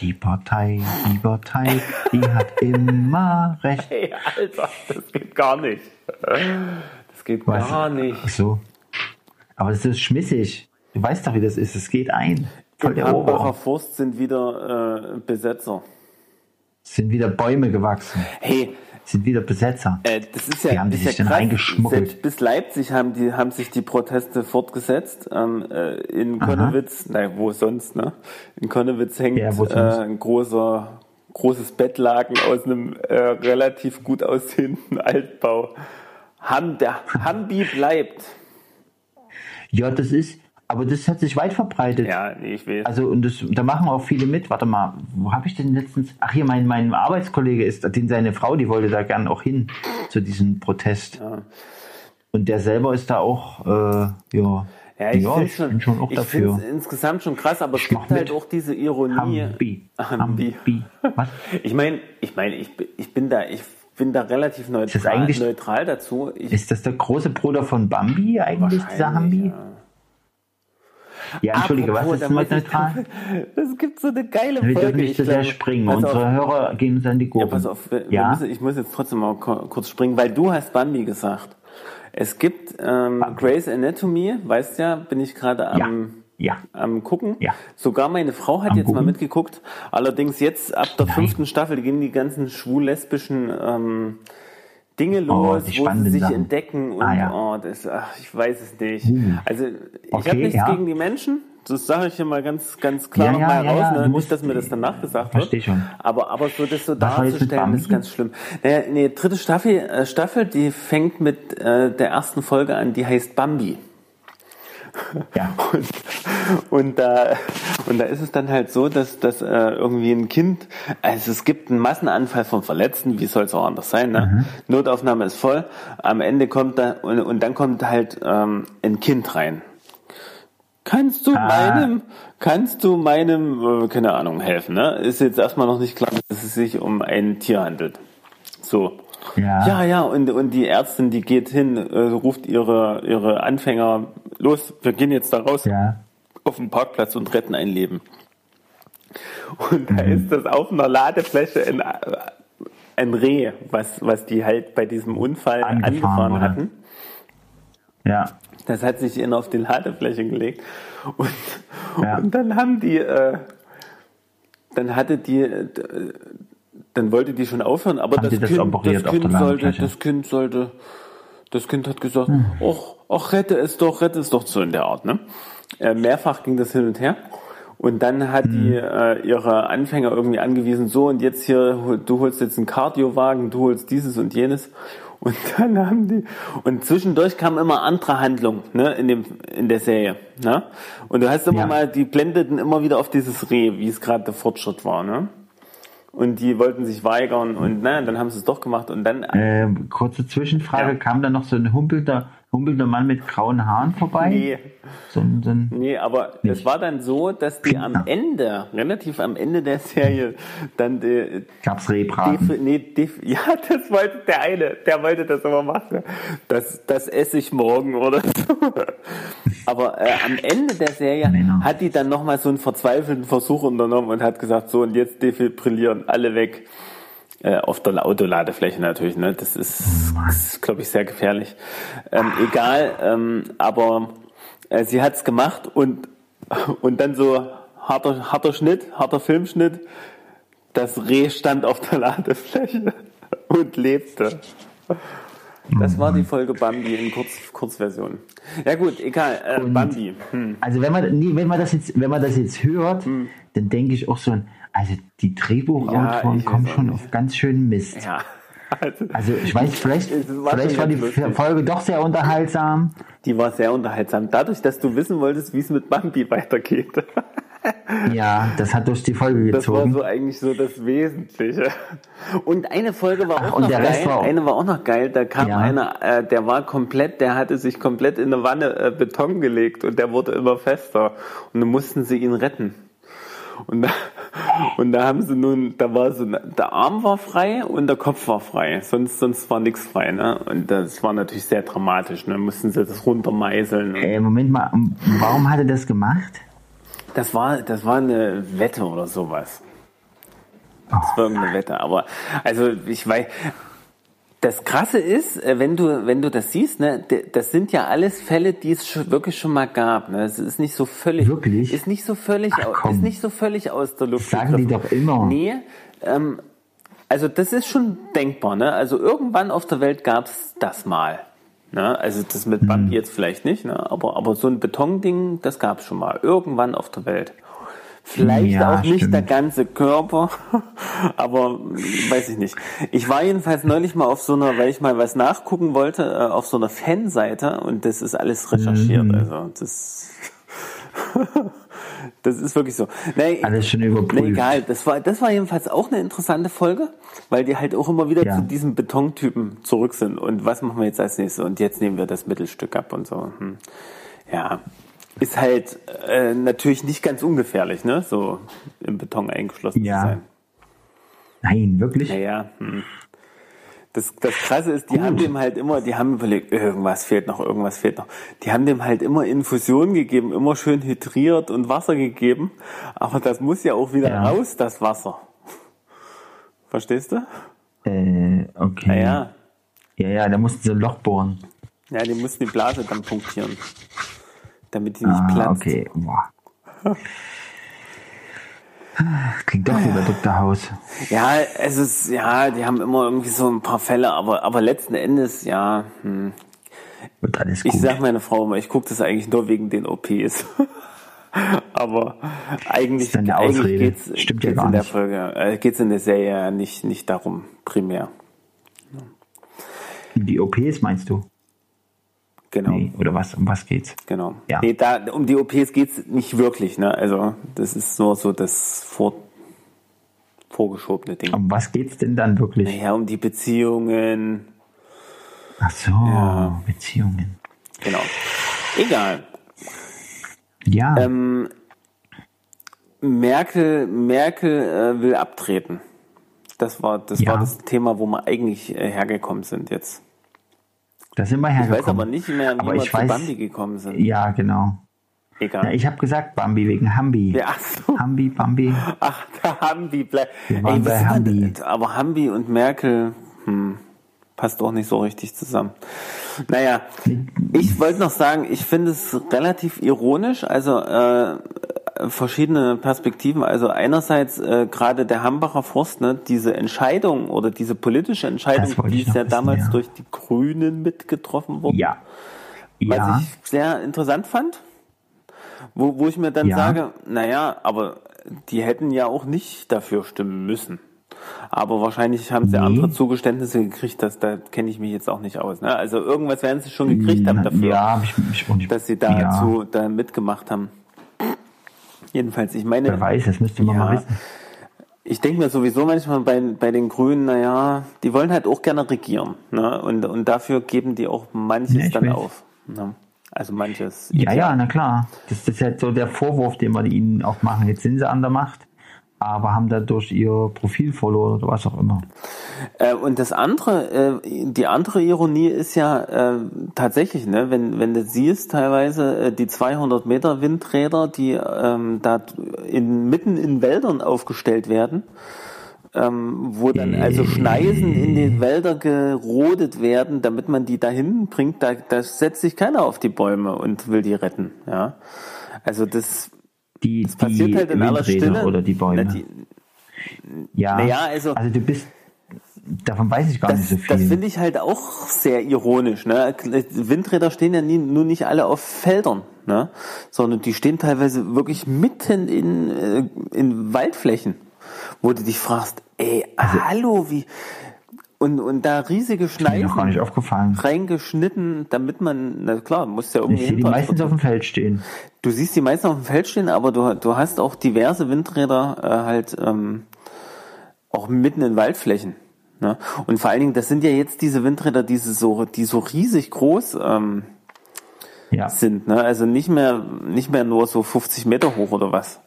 Die Partei, die Partei, die hat immer recht. Hey, Alter, das geht gar nicht. Das geht Was? gar nicht. Ach so. Aber das ist schmissig. Du weißt doch, wie das ist. Es geht ein. Voll Im der Hambacher Ober. Forst sind wieder äh, Besetzer. Es sind wieder Bäume gewachsen. Hey, Es sind wieder Besetzer. äh, das ist ja, Die haben ist sich ja dann reingeschmuggelt. Selbst bis Leipzig haben die haben sich die Proteste fortgesetzt. Ähm, äh, in. Konnewitz, nein, wo sonst, ne? In Konnewitz hängt Ja, äh, ein großer großes Bettlaken aus einem äh, relativ gut aussehenden Altbau. Ham, der Hambi bleibt. Ja, das ist, aber das hat sich weit verbreitet. Ja, ich weiß. Also, und das, da machen auch viele mit. Warte mal, wo habe ich denn letztens? Ach, hier, mein, mein Arbeitskollege ist, den seine Frau, die wollte da gern auch hin zu diesem Protest. Und der selber ist da auch, äh, ja. Ja, ich, ja, ich schon auch ich dafür. insgesamt schon krass, aber es Ich gibt mach halt mit. auch diese Ironie. Hambi. Hambi. Hambi. Was? Ich meine, ich meine, ich, bin- ich bin da, ich bin da relativ das neutral, eigentlich- neutral dazu. Ich, Ist das der große Bruder von Bambi eigentlich, dieser Hambi? Ja, entschuldige, was Apropos, ist mit ich- neutral? Es gibt so eine geile Wir Folge. dürfen nicht ich zu sehr glaube- springen. pass Unsere auf, Hörer gehen uns an die Ja, Gurken. pass auf, wir, wir Ja? müssen, ich muss jetzt trotzdem mal kurz springen, weil du hast Bambi gesagt. Es gibt ähm, Grey's Anatomy, weißt ja, bin ich gerade Ja. am, Ja. am gucken. Ja. Sogar meine Frau hat Am jetzt mal Gucken? mitgeguckt. Allerdings jetzt ab der fünften Staffel gehen die ganzen schwul-lesbischen ähm, Dinge Oh, los, die wo sie sich Sachen. entdecken und Ah, ja. oh, das, ach, ich weiß es nicht. Hm. Also ich Okay, habe nichts ja. gegen die Menschen. Das sage ich hier mal ganz, ganz klar Ja, mal ja, raus, ja, ne? nicht, dass mir das danach gesagt wird. schon. Aber, aber so das so mit darzustellen, ist ganz schlimm. Naja, nee, dritte Staffel, äh, Staffel, die fängt mit äh, der ersten Folge an, die heißt Bambi. Ja. Und, und, da, und da ist es dann halt so, dass, dass äh, irgendwie ein Kind, also es gibt einen Massenanfall von Verletzten, wie soll es auch anders sein, ne? Notaufnahme ist voll, am Ende kommt da, und, und dann kommt halt ähm, ein Kind rein. Kannst du Ah. meinem, kannst du meinem, äh, keine Ahnung, helfen, ne? Ist jetzt erstmal noch nicht klar, dass es sich um ein Tier handelt. So. Ja. Ja, ja, und, und die Ärztin, die geht hin, äh, ruft ihre, ihre Anfänger, los, wir gehen jetzt da raus Ja. auf dem Parkplatz und retten ein Leben. Und da Mhm. ist das auf einer Ladefläche ein, ein Reh, was, was die halt bei diesem Unfall Angefahren angefahren hatten. Ja. Das hat sich in auf die Ladefläche gelegt. Und, Ja. und dann haben die, äh, dann hatte die, äh, dann wollte die schon aufhören, aber das, die das kind, das Kind sollte, das Kind sollte, das Kind hat gesagt, Hm. ach, ach, rette es doch, rette es doch so in der Art, ne? Äh, mehrfach ging das hin und her. Und dann hat die Hm. äh, ihre Anfänger irgendwie angewiesen, so und jetzt hier, du holst jetzt einen Kardiowagen, du holst dieses und jenes. Und dann haben die, und zwischendurch kamen immer andere Handlungen, ne, in dem, in der Serie, ne? Und du hast immer Ja. mal, die blendeten immer wieder auf dieses Reh, wie es gerade der Fortschritt war, ne? Und die wollten sich weigern und na, dann haben sie es doch gemacht und dann, Äh, kurze Zwischenfrage, Ja. kam da noch so ein humpelnder, humpelnder Mann mit grauen Haaren vorbei? nee, So, ein- so ein, Nee, aber es war dann so, dass die am Ende, relativ am Ende der Serie, dann die, gab's Rehbraten. Nee, def, ja, das wollte der eine, der wollte das immer machen. Das, das esse ich morgen oder so. Aber äh, am Ende der Serie Männer. hat die dann nochmal so einen verzweifelten Versuch unternommen und hat gesagt, so und jetzt defibrillieren alle weg. Äh, auf der Autoladefläche natürlich, ne? Das ist, ist glaube ich, sehr gefährlich. Ähm, egal, ähm, aber äh, sie hat's gemacht und, und dann so harter, harter Schnitt, harter Filmschnitt. Das Reh stand auf der Ladefläche und lebte. Das war die Folge Bambi in Kurz, Kurzversion. Ja gut, egal, äh, Bambi. Hm. Also wenn man, nee, wenn man das jetzt, wenn man das jetzt hört, dann denke ich auch so, also die Drehbuchautoren Ja, kommen schon auf ganz schönen Mist. Ja. Also, ich weiß, vielleicht, war vielleicht war die lustig. Folge doch sehr unterhaltsam. die war sehr unterhaltsam. Dadurch, dass du wissen wolltest, wie es mit Bambi weitergeht. Ja, das hat durch die Folge Das war gezogen. so eigentlich so das Wesentliche. Und eine Folge war Ach, auch noch geil. Auch- eine war auch noch geil. Da kam Ja. einer, äh, der war komplett, der hatte sich komplett in eine Wanne äh, Beton gelegt und der wurde immer fester. Und dann mussten sie ihn retten. Und da, und da haben sie nun, da war so, der Arm war frei und der Kopf war frei. Sonst, sonst war nichts frei, ne? Und das war natürlich sehr dramatisch, ne? Mussten sie das runtermeißeln. Äh, Moment mal, warum hat er das gemacht? Das war, das war eine Wette oder sowas. Das war irgendeine Wette. Aber also ich weiß. Das Krasse ist, äh, wenn du, wenn du das siehst, ne, das sind ja alles Fälle, die es wirklich schon mal gab. Ne? Es ist nicht so völlig, Wirklich? ist nicht so völlig, Ach, ist nicht so völlig aus der Luft. Sagen die doch immer. Nee, ähm, also das ist schon denkbar. Ne? Also irgendwann auf der Welt gab es das mal. Ne? Also das mit Hm. Bambi jetzt vielleicht nicht, ne? aber, aber so ein Betonding, das gab es schon mal. Irgendwann auf der Welt. Vielleicht Ja, auch nicht stimmt. der ganze Körper, aber weiß ich nicht. Ich war jedenfalls neulich mal auf so einer, weil ich mal was nachgucken wollte, äh, auf so einer Fanseite und das ist alles recherchiert. Mhm. Also das, das ist wirklich so. Nee, Alles schon überprüft. Nee, egal, das war, das war jedenfalls auch eine interessante Folge, weil die halt auch immer wieder Ja. zu diesem Betontypen zurück sind. Und was machen wir jetzt als nächstes? Und jetzt nehmen wir das Mittelstück ab und so. Hm. Ja, ist halt äh, natürlich nicht ganz ungefährlich, ne? So im Beton eingeschlossen Ja. zu sein. Nein, wirklich? Naja, hm. Das, das Krasse ist, die haben dem halt immer, die haben überlegt, irgendwas fehlt noch, irgendwas fehlt noch. Die haben dem halt immer Infusionen gegeben, immer schön hydriert und Wasser gegeben. Aber das muss ja auch wieder Ja. raus, das Wasser. Verstehst du? Äh, okay. Naja, Ja, ja, da mussten sie ein Loch bohren. ja, die mussten die Blase dann punktieren. Damit die nicht Ah, platzt. okay. Boah. Klingt doch wie bei Dr. House. Ja, es ist, ja, die haben immer irgendwie so ein paar Fälle, aber, aber letzten Endes, ja, hm. Wird alles gut. Ich sag meiner Frau immer, ich gucke das eigentlich nur wegen den OPs. Aber eigentlich, ist eigentlich Ausrede. geht's, Stimmt ja geht's gar in der nicht. Folge, äh, geht's in der Serie ja nicht, nicht darum, primär. Die OPs meinst du? Genau. Nee, oder was? Um was geht's? Genau. Ja. Nee, da, um die OPs geht's nicht wirklich, ne? Also, das ist nur so das vor, vorgeschobene Ding. Um was geht's denn dann wirklich? Naja, um die Beziehungen, Ach so, Ja. Beziehungen. genau. Egal. Ja, Ähm, Merkel, Merkel äh, will abtreten. Das war das Ja. war das Thema, wo wir eigentlich äh, hergekommen sind jetzt. Da sind wir Ich hergekommen. weiß aber nicht mehr, wie Aber wir ich zu weiß- Bambi gekommen sind. Ja, genau. Egal. Ja, ich habe gesagt Bambi wegen Hambi. Ja, ach so. Hambi, Bambi. Ach, der Hambi bleibt. Wir waren bei was ist Hambi. denn- Aber Hambi und Merkel, hm, passt auch nicht so richtig zusammen. Naja, ich wollte noch sagen, ich finde es relativ ironisch, also äh, verschiedene Perspektiven. Also einerseits äh, gerade der Hambacher Forst, ne, diese Entscheidung oder diese politische Entscheidung, Das die ich ist ja wissen, damals ja. durch die Grünen mitgetroffen worden. Ja. Was Ja, ich sehr interessant fand, wo, wo ich mir dann Ja. sage, naja, aber die hätten ja auch nicht dafür stimmen müssen. Aber wahrscheinlich haben sie Nee. andere Zugeständnisse gekriegt, dass, da kenne ich mich jetzt auch nicht aus. Ne? Also irgendwas werden sie schon gekriegt haben dafür, Ja, ich, ich nicht. dass sie dazu Ja, da mitgemacht haben. Jedenfalls, ich meine, wer weiß, das müsste man Ja. mal wissen. ich denke mir sowieso manchmal bei, bei den Grünen, naja, die wollen halt auch gerne regieren. Ne? Und, und dafür geben die auch manches Ja, dann weiß. auf. Ne? Also manches. Ja, ja, na klar. Das ist halt so der Vorwurf, den wir ihnen auch machen. Jetzt sind sie an der Macht, aber haben dadurch ihr Profil verloren oder was auch immer. Äh, und das andere, äh, die andere Ironie ist ja äh, tatsächlich, ne, wenn wenn du siehst teilweise äh, die 200 Meter Windräder, die ähm, da in, mitten in Wäldern aufgestellt werden, ähm, wo dann also Schneisen in die Wälder gerodet werden, damit man die dahin bringt, da, da setzt sich keiner auf die Bäume und will die retten, ja. Also das Die, passiert die halt in aller Windräder Stille. oder die Bäume. Na, die, ja, Naja, also- also du bist, davon weiß ich gar Das, nicht so das viel. finde ich halt auch sehr ironisch. Ne? Windräder stehen ja nie, nur nicht alle auf Feldern, ne? sondern die stehen teilweise wirklich mitten in, äh, in Waldflächen, wo du dich fragst, ey, Also hallo, wie... und, und da riesige noch gar nicht aufgefallen. reingeschnitten, damit man, na klar, muss ja irgendwie Ich sehe die meistens auf dem Feld stehen. Du siehst die meisten auf dem Feld stehen, aber du, du hast auch diverse Windräder äh, halt ähm, auch mitten in Waldflächen. Ne? Und vor allen Dingen, das sind ja jetzt diese Windräder, diese so, die so riesig groß ähm, Ja. sind. Ne? Also nicht mehr, nicht mehr nur so 50 Meter hoch oder was.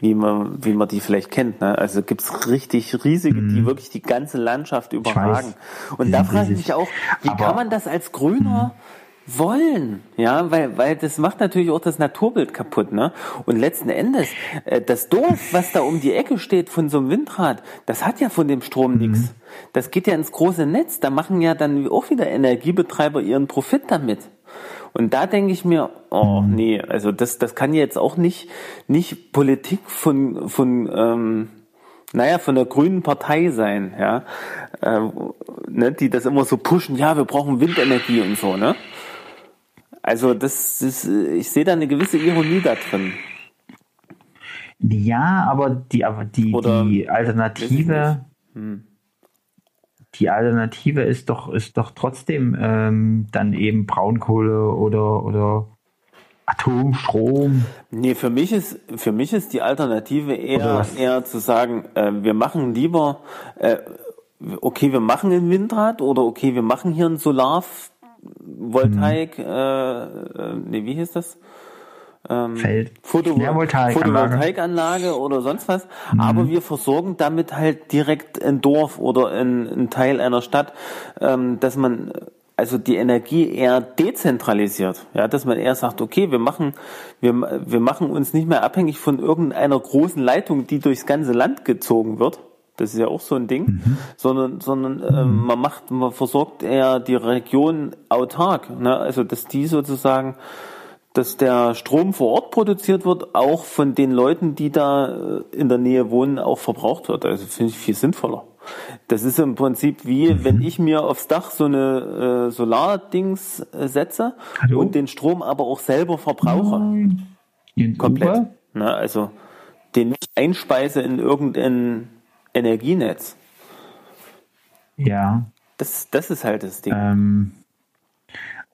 Wie man, wie man die vielleicht kennt. Ne? Also gibt's richtig riesige, die wirklich die ganze Landschaft überragen. Und da frage ich mich auch, wie Aber- kann man das als Grüner wollen? Ja, weil, weil das macht natürlich auch das Naturbild kaputt, ne? Und letzten Endes, äh, das Dorf, was da um die Ecke steht von so einem Windrad, das hat ja von dem Strom nichts. Das geht ja ins große Netz, da machen ja dann auch wieder Energiebetreiber ihren Profit damit. Und da denke ich mir, oh nee, also das, das kann jetzt auch nicht, nicht Politik von, von ähm, naja, von der grünen Partei sein, ja, äh, ne, die das immer so pushen, ja, wir brauchen Windenergie und so, ne? Also das ist, ich sehe da eine gewisse Ironie da drin. Ja, aber die, aber die, Oder- die Alternative, die Alternative ist doch, ist doch trotzdem ähm, dann eben Braunkohle oder, oder Atomstrom. Nee, für mich ist, für mich ist die Alternative eher, eher zu sagen, äh, wir machen lieber, äh, okay, wir machen ein Windrad oder okay, wir machen hier ein Solarvoltaik, Mhm. äh, nee, wie hieß das? Feld. Photo Ja, Voltaikanlage. Photovoltaikanlage oder sonst was. Aber wir versorgen damit halt direkt ein Dorf oder ein, ein Teil einer Stadt, ähm, dass man also die Energie eher dezentralisiert. Ja, dass man eher sagt, okay, wir machen, wir, wir machen uns nicht mehr abhängig von irgendeiner großen Leitung, die durchs ganze Land gezogen wird. Das ist ja auch so ein Ding, sondern, sondern ähm, man macht, man versorgt eher die Region autark. Ne? Also dass die sozusagen dass der Strom vor Ort produziert wird, auch von den Leuten, die da äh, in der Nähe wohnen, auch verbraucht wird. Also finde ich viel sinnvoller. Das ist im Prinzip wie, wenn ich mir aufs Dach so eine äh, Solardings äh, setze Hallo? und den Strom aber auch selber verbrauche. In Komplett. Ne? Also den nicht einspeise in irgendein Energienetz. Ja. Das, das ist halt das Ding. Ähm,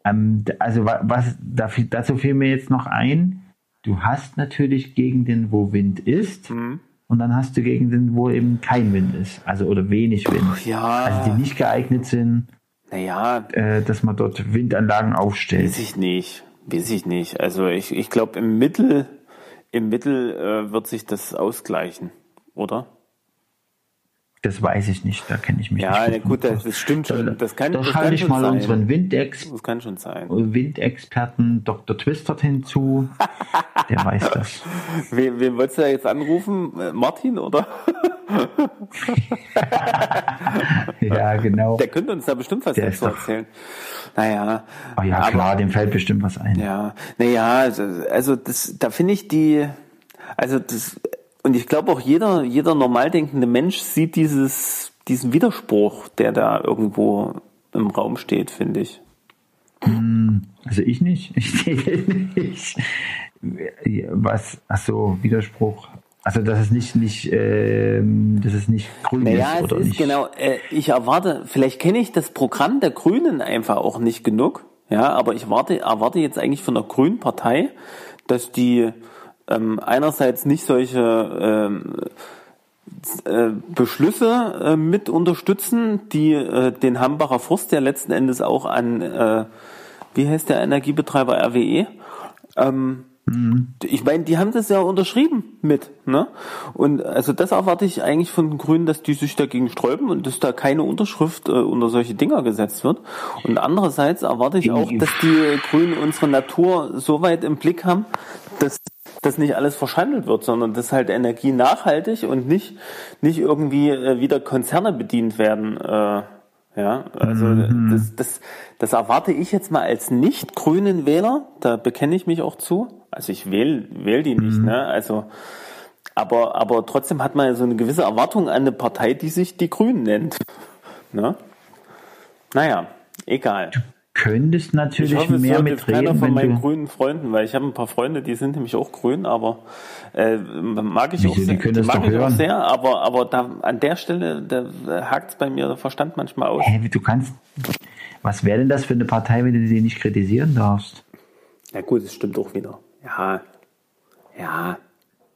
ähm, also wa- was dazu fiel mir jetzt noch ein, du hast natürlich Gegenden, wo Wind ist, Mhm. und dann hast du Gegenden, wo eben kein Wind ist, also oder wenig Wind. ja. Also die nicht geeignet sind, Naja, äh, dass man dort Windanlagen Weiß aufstellt. ich nicht. Weiß ich nicht. Also ich, ich glaube im Mittel, im Mittel äh, wird sich das ausgleichen, oder? Das weiß ich nicht, da kenne ich mich Ja, nicht. na gut, das, das stimmt schon. Das kann, da das ich mal sein. unseren Windex Das kann schon sein. Windexperten Dr. Twistert hinzu. Der weiß das. Wen, wen wolltest du da jetzt anrufen? Äh, Martin, oder? Ja, genau. Der könnte uns da bestimmt was Der dazu erzählen. Naja. Oh ja, aber- klar, dem fällt bestimmt was ein. Ja, naja, also, also das, da finde ich die, also das, und ich glaube auch jeder, jeder normal denkende Mensch sieht dieses, diesen Widerspruch, der da irgendwo im Raum steht, finde ich. Also ich nicht. Ich sehe nicht. Was, ach so, Widerspruch. Also dass es nicht, nicht, ähm, dass es nicht grün Naja, ist es oder ist nicht. genau, äh, ich erwarte, vielleicht kenne ich das Programm der Grünen einfach auch nicht genug, ja, aber ich warte, erwarte jetzt eigentlich von der Grünen Partei, dass die ähm, einerseits nicht solche ähm, äh, Beschlüsse äh, mit unterstützen, die äh, den Hambacher Forst ja letzten Endes auch an, äh, wie heißt der Energiebetreiber RWE, ähm, ich meine, die haben das ja unterschrieben mit, ne? Und also das erwarte ich eigentlich von den Grünen, dass die sich dagegen sträuben und dass da keine Unterschrift äh, unter solche Dinger gesetzt wird. Und andererseits erwarte ich auch, dass die Grünen unsere Natur so weit im Blick haben, dass das nicht alles verschandelt wird, sondern dass halt Energie nachhaltig und nicht nicht irgendwie äh, wieder Konzerne bedient werden. Äh, ja, also das, das, das erwarte ich jetzt mal als nicht grünen Wähler, da bekenne ich mich auch zu. Also ich wähle wähl die nicht, ne? Also aber, aber trotzdem hat man so eine gewisse Erwartung an eine Partei, die sich die Grünen nennt. Ne? Naja, egal. Könntest Ich natürlich hoffe, es mehr keiner mitreden, von meinen du. grünen Freunden, weil ich habe ein paar Freunde, die sind nämlich auch grün, aber äh, mag ich Wieso, auch die sehr. mag ich auch sehr, aber, aber da, an der Stelle da hakt es bei mir der Verstand manchmal aus. Wie, du kannst. Was wäre denn das für eine Partei, wenn du sie nicht kritisieren darfst? Ja gut, das stimmt auch wieder. Ja, ja,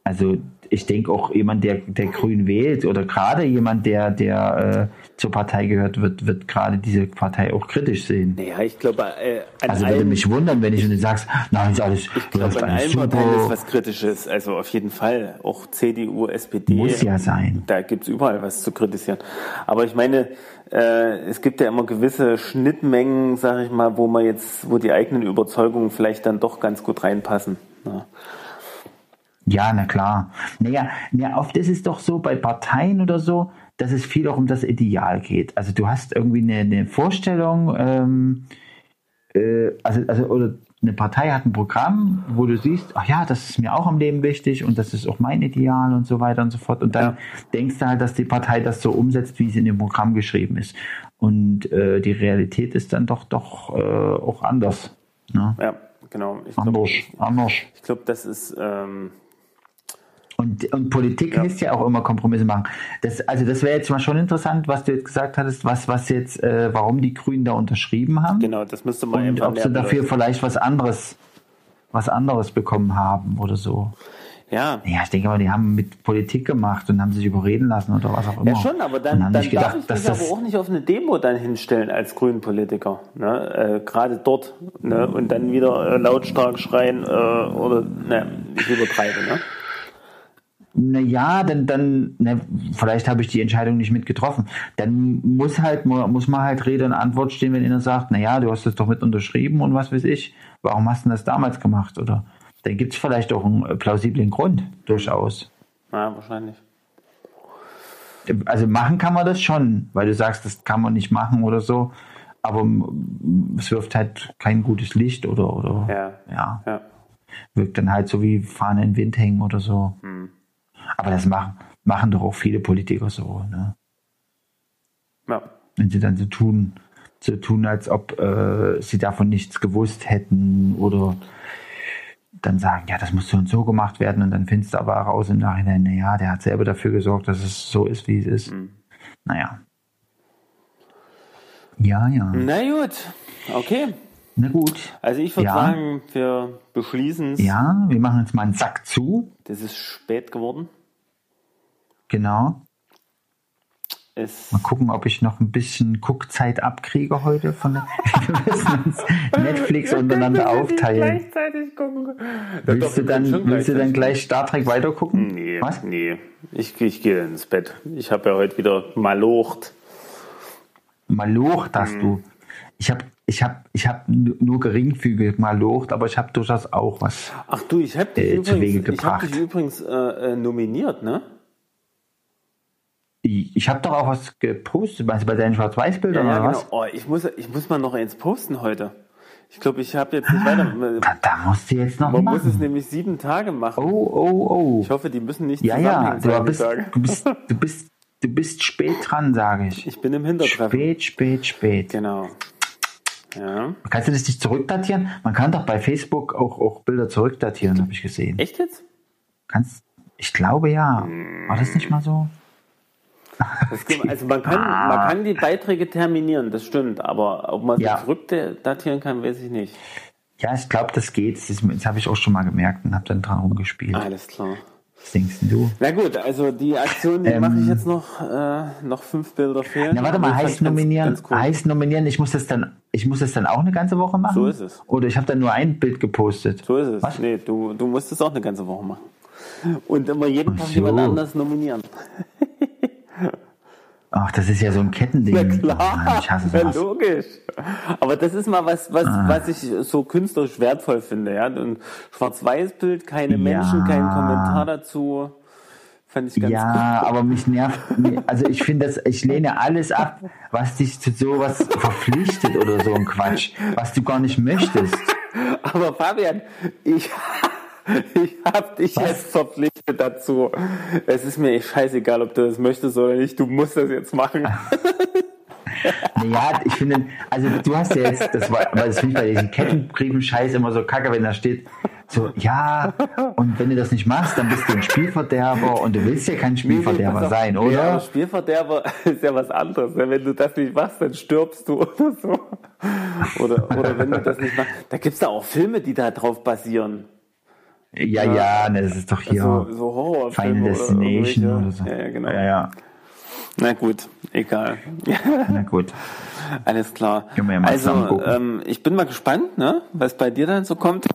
Also ich denke auch jemand, der, der Grün wählt oder gerade jemand, der, der äh, zur Partei gehört, wird, wird gerade diese Partei auch kritisch sehen. naja, ich glaube, äh, Also würde mich wundern, wenn ich und du sagst, nein, ist alles, ich glaube, läuft an alles allen Parteien ist super. was Kritisches. Also auf jeden Fall. Auch CDU, SPD. Muss ja sein. Da gibt's überall was zu kritisieren. Aber ich meine, äh, es gibt ja immer gewisse Schnittmengen, sage ich mal, wo man jetzt, wo die eigenen Überzeugungen vielleicht dann doch ganz gut reinpassen. Ja. Ja, na klar. Naja, ja, oft ist es doch so bei Parteien oder so, dass es viel auch um das Ideal geht. Also du hast irgendwie eine, eine Vorstellung, ähm, äh, also, also oder eine Partei hat ein Programm, wo du siehst, ach ja, das ist mir auch am Leben wichtig und das ist auch mein Ideal und so weiter und so fort. Und dann Ja. denkst du halt, dass die Partei das so umsetzt, wie es in dem Programm geschrieben ist. Und äh, die Realität ist dann doch doch äh, auch anders. Ne? Ja, genau. Ich glaube, Anders, anders. ich glaub, das ist, ähm, Und, und Politik heißt ja auch immer Kompromisse machen. Das, also das wäre jetzt mal schon interessant, was du jetzt gesagt hattest, was, was jetzt, äh, warum die Grünen da unterschrieben haben. genau, das müsste man Und ob sie dafür vielleicht was anderes, was anderes bekommen haben oder so. Ja, Ja, ich denke mal, die haben mit Politik gemacht und haben sich überreden lassen oder was auch immer. Ja schon, aber dann, dann darf gedacht, ich dass mich aber auch nicht auf eine Demo dann hinstellen als Grünen-Politiker. Ne? Äh, Gerade dort. Ne? Und dann wieder lautstark schreien äh, oder, ne, ich übertreibe. Ne? Naja, dann, dann, ne, vielleicht habe ich die Entscheidung nicht mit getroffen. Dann muss halt, muss man halt Rede und Antwort stehen, wenn einer sagt, naja, du hast das doch mit unterschrieben und was weiß ich. Warum hast du das damals gemacht? Oder dann gibt es vielleicht auch einen äh, plausiblen Grund, durchaus. Ja, wahrscheinlich. Also machen kann man das schon, weil du sagst, das kann man nicht machen oder so. Aber es wirft halt kein gutes Licht oder, oder Ja. ja, Ja. wirkt dann halt so wie Fahne in den Wind hängen oder so. Hm. Aber das machen, machen doch auch viele Politiker so, ne? ja. wenn sie dann so tun, so tun, als ob äh, sie davon nichts gewusst hätten oder dann sagen, ja, das muss so und so gemacht werden und dann findest du aber raus im Nachhinein, naja, der hat selber dafür gesorgt, dass es so ist, wie es ist. Hm. Naja. Ja, ja. Na gut, okay. Na gut. Also ich würde Ja. sagen, wir beschließen es. Ja, wir machen jetzt mal einen Sack zu. Das ist spät geworden. Genau. Es, Mal gucken, ob ich noch ein bisschen Guckzeit abkriege heute von der Netflix untereinander aufteilen. Gleichzeitig gucken. Willst du dann, willst du dann gleich Star Trek weitergucken? Nee, Was? nee. Ich, ich gehe ins Bett. Ich habe ja heute wieder malocht. Malocht hast Mhm. du. Ich habe ich hab, ich hab nu- nur geringfügig malocht, aber ich habe durchaus auch was. Ach du, ich habe dich, Äh, zu Wege übrigens, ich hab gebracht. dich übrigens äh, äh, nominiert, ne? Ich, habe doch auch was gepostet, meinst du bei deinen Schwarz-Weiß-Bildern oder was? Oh, ich, muss, ich muss mal noch eins posten heute. Ich glaube, ich habe jetzt nicht weiter. Da, da musst du jetzt noch Man muss es machen. nämlich sieben Tage machen. Oh, oh, oh. Ich hoffe, die müssen nicht Ja, ja, du bist, du, bist, du, bist, du bist spät dran, sage ich. Ich bin im Hintertreffen. Spät, spät, spät. Genau. Ja. Kannst du das nicht zurückdatieren? Man kann doch bei Facebook auch, auch Bilder zurückdatieren, habe ich gesehen. Echt jetzt? Kannst, ich glaube ja. War das nicht mal so? Also man kann, man kann die Beiträge terminieren, das stimmt, aber ob man sie Ja. zurückdatieren kann, weiß ich nicht. Ja, ich glaube, das geht. Das, das habe ich auch schon mal gemerkt und habe dann dran rumgespielt. Alles klar. Was denkst du? Na gut, also die Aktion, die Ähm, mache ich jetzt noch, äh, noch fünf Bilder fehlen. Na, warte mal, heißt fand's ganz- nominieren, ganz cool. heißt nominieren, ich muss das dann, ich muss das dann auch eine ganze Woche machen? So ist es. Oder ich habe dann nur ein Bild gepostet. So ist es. Was? Nee, du, du musst es auch eine ganze Woche machen. Und immer jeden Tag so. jemand anders nominieren. Ach, das ist ja so ein Kettending. Na klar, Mann, ich hasse ja, sowas. logisch. Aber das ist mal was, was, Ah. was ich so künstlerisch wertvoll finde. Ja? Ein Schwarz-Weiß-Bild, keine Menschen, Ja. kein Kommentar dazu. Fand ich ganz Ja, aber mich nervt, also ich finde das, ich lehne alles ab, was dich zu sowas verpflichtet oder so ein Quatsch, was du gar nicht möchtest. Aber Fabian, ich, ich habe dich Was? jetzt verpflichtet dazu. Es ist mir scheißegal, ob du das möchtest oder nicht. Du musst das jetzt machen. naja, ich finde, also du hast ja jetzt, das war, aber das finde ich bei diesen Kettenbriefen-Scheiß immer so kacke, wenn da steht, so, ja, und wenn du das nicht machst, dann bist du ein Spielverderber und du willst ja kein Spielverderber sein, oder? Ja, Spielverderber ist ja was anderes. ne? Wenn du das nicht machst, dann stirbst du oder so. Oder, oder wenn du das nicht machst. Da gibt's da auch Filme, die da drauf basieren. Ja, ja, ne, das ist doch hier So, so Horrorfilme. Final oder Destination irgendwelche- oder so. Ja, ja, genau. Ja, ja, Na gut, egal. na gut. Alles klar. Können wir ja mal also, ähm, ich bin mal gespannt, ne, was bei dir dann so kommt.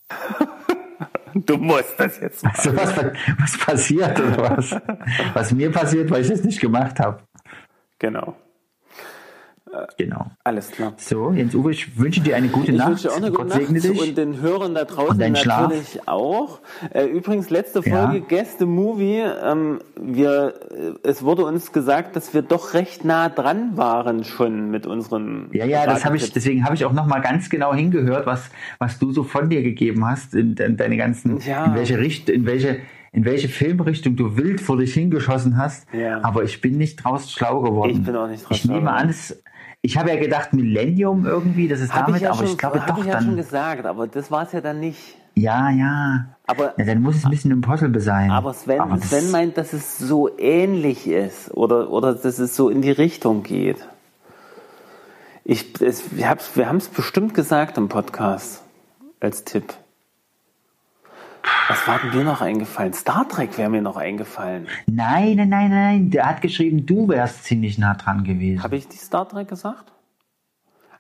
du musst das jetzt machen. So, was, was passiert oder was? Was mir passiert, weil ich das nicht gemacht habe. Genau. Genau. Alles klar. So, Jens Uwe, ich wünsche dir eine gute Ich Nacht. wünsche dir auch eine gute Gott Nacht dich. und den Hörern da draußen deinen Schlaf. natürlich auch. Äh, übrigens, letzte Ja. Folge Gäste Movie. Ähm, wir, äh, es wurde uns gesagt, dass wir doch recht nah dran waren schon mit unseren. Ja, ja, das habe ich, deswegen habe ich auch noch mal ganz genau hingehört, was, was du so von dir gegeben hast, in, in deine ganzen, Ja. in welche Richtung, in welche, in welche Filmrichtung du wild vor dich hingeschossen hast. Ja. Aber ich bin nicht draus schlau geworden. Ich bin auch nicht draus Ich schlau nehme an, es, ich habe ja gedacht Millennium irgendwie, das ist Hab damit, ich ja aber schon, ich glaube doch ich ja schon gesagt, aber das war es ja dann nicht. Ja, ja. Aber, Ja, dann muss es ein bisschen impossible sein. aber Sven, Aber das- Sven meint, dass es so ähnlich ist oder, oder dass es so in die Richtung geht. Ich, es, wir haben es bestimmt gesagt im Podcast als Tipp. Was war denn dir noch eingefallen? Star Trek wäre mir noch eingefallen. Nein, nein, nein, nein. Der hat geschrieben, du wärst ziemlich nah dran gewesen. Habe ich die Star Trek gesagt?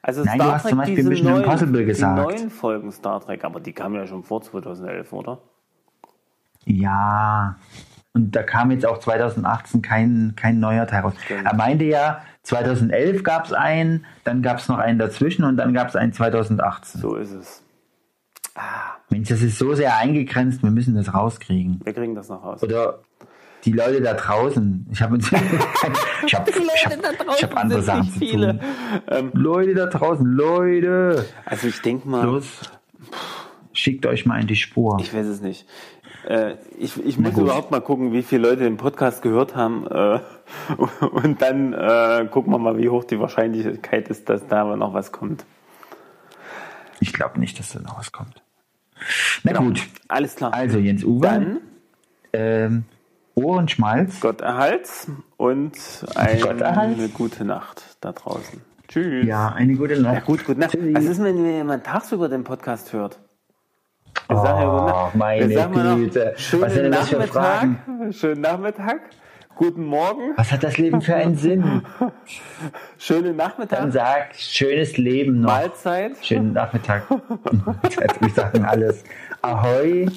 Also Nein, Star du hast Trek, zum Beispiel diese Mission neuen, Impossible gesagt. Die neuen Folgen Star Trek, aber die kamen ja schon vor 2011, oder? Ja. Und da kam jetzt auch 2018 kein, kein neuer Teil raus. Stimmt. Er meinte ja, 2011 gab es einen, dann gab es noch einen dazwischen und dann gab es einen 2018. So ist es. Mensch, das ist so sehr eingegrenzt, wir müssen das rauskriegen. Wir kriegen das noch raus. Oder die Leute da draußen. Ich habe ich hab, ich hab, ich hab andere sind Sachen nicht zu viele. tun. Leute da draußen, Leute. Also ich denke mal, Los, schickt euch mal in die Spur. ich weiß es nicht. Äh, ich ich muss gut. überhaupt mal gucken, wie viele Leute den Podcast gehört haben. Äh, und dann äh, gucken wir mal, wie hoch die Wahrscheinlichkeit ist, dass da noch was kommt. Ich glaube nicht, dass da noch was kommt. Na gut, Alles klar. also Jens Uwe, dann ähm, Ohrenschmalz. Gott erhalts und ein, Gott erhalts. eine gute Nacht da draußen. Tschüss. Ja, eine gute Nacht. Ja, gut, gut. Na, Tschüssi. was ist, wenn jemand tagsüber den Podcast hört? Wir Oh, sagen ja gute Nacht. meine Güte. Was Schönen sind denn das Nachmittag. Schönen Nachmittag. Guten Morgen. Was hat das Leben für einen Sinn? Schönen Dann Nachmittag. sag, schönes Leben noch. Mahlzeit. Schönen Nachmittag. Wir sagen alles. Ahoi.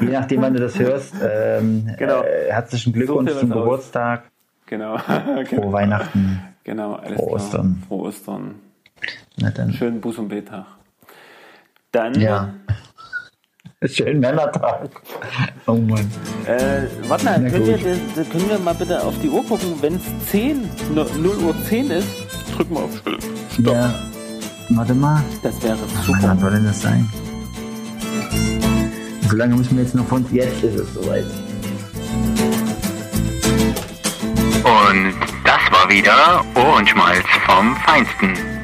Je nachdem, wann du das hörst. Ähm, Genau. äh, herzlichen Glückwunsch So zum. Geburtstag. Genau. Frohe genau. Weihnachten. Genau, alles Frohe. Ostern. Frohe Ostern. Na dann. Schönen Buß- und Betag. Dann, Ja. Schönen Männertag. Oh Mann. äh, warte mal, können wir, können wir mal bitte auf die Uhr gucken? Wenn es 10, 0 Uhr 10 ist, drücken wir auf Stopp. Ja. Warte mal. Das wäre super. wann soll denn das sein? So lange müssen wir jetzt noch von. Jetzt ist es soweit. Und das war wieder Ohrenschmalz vom Feinsten.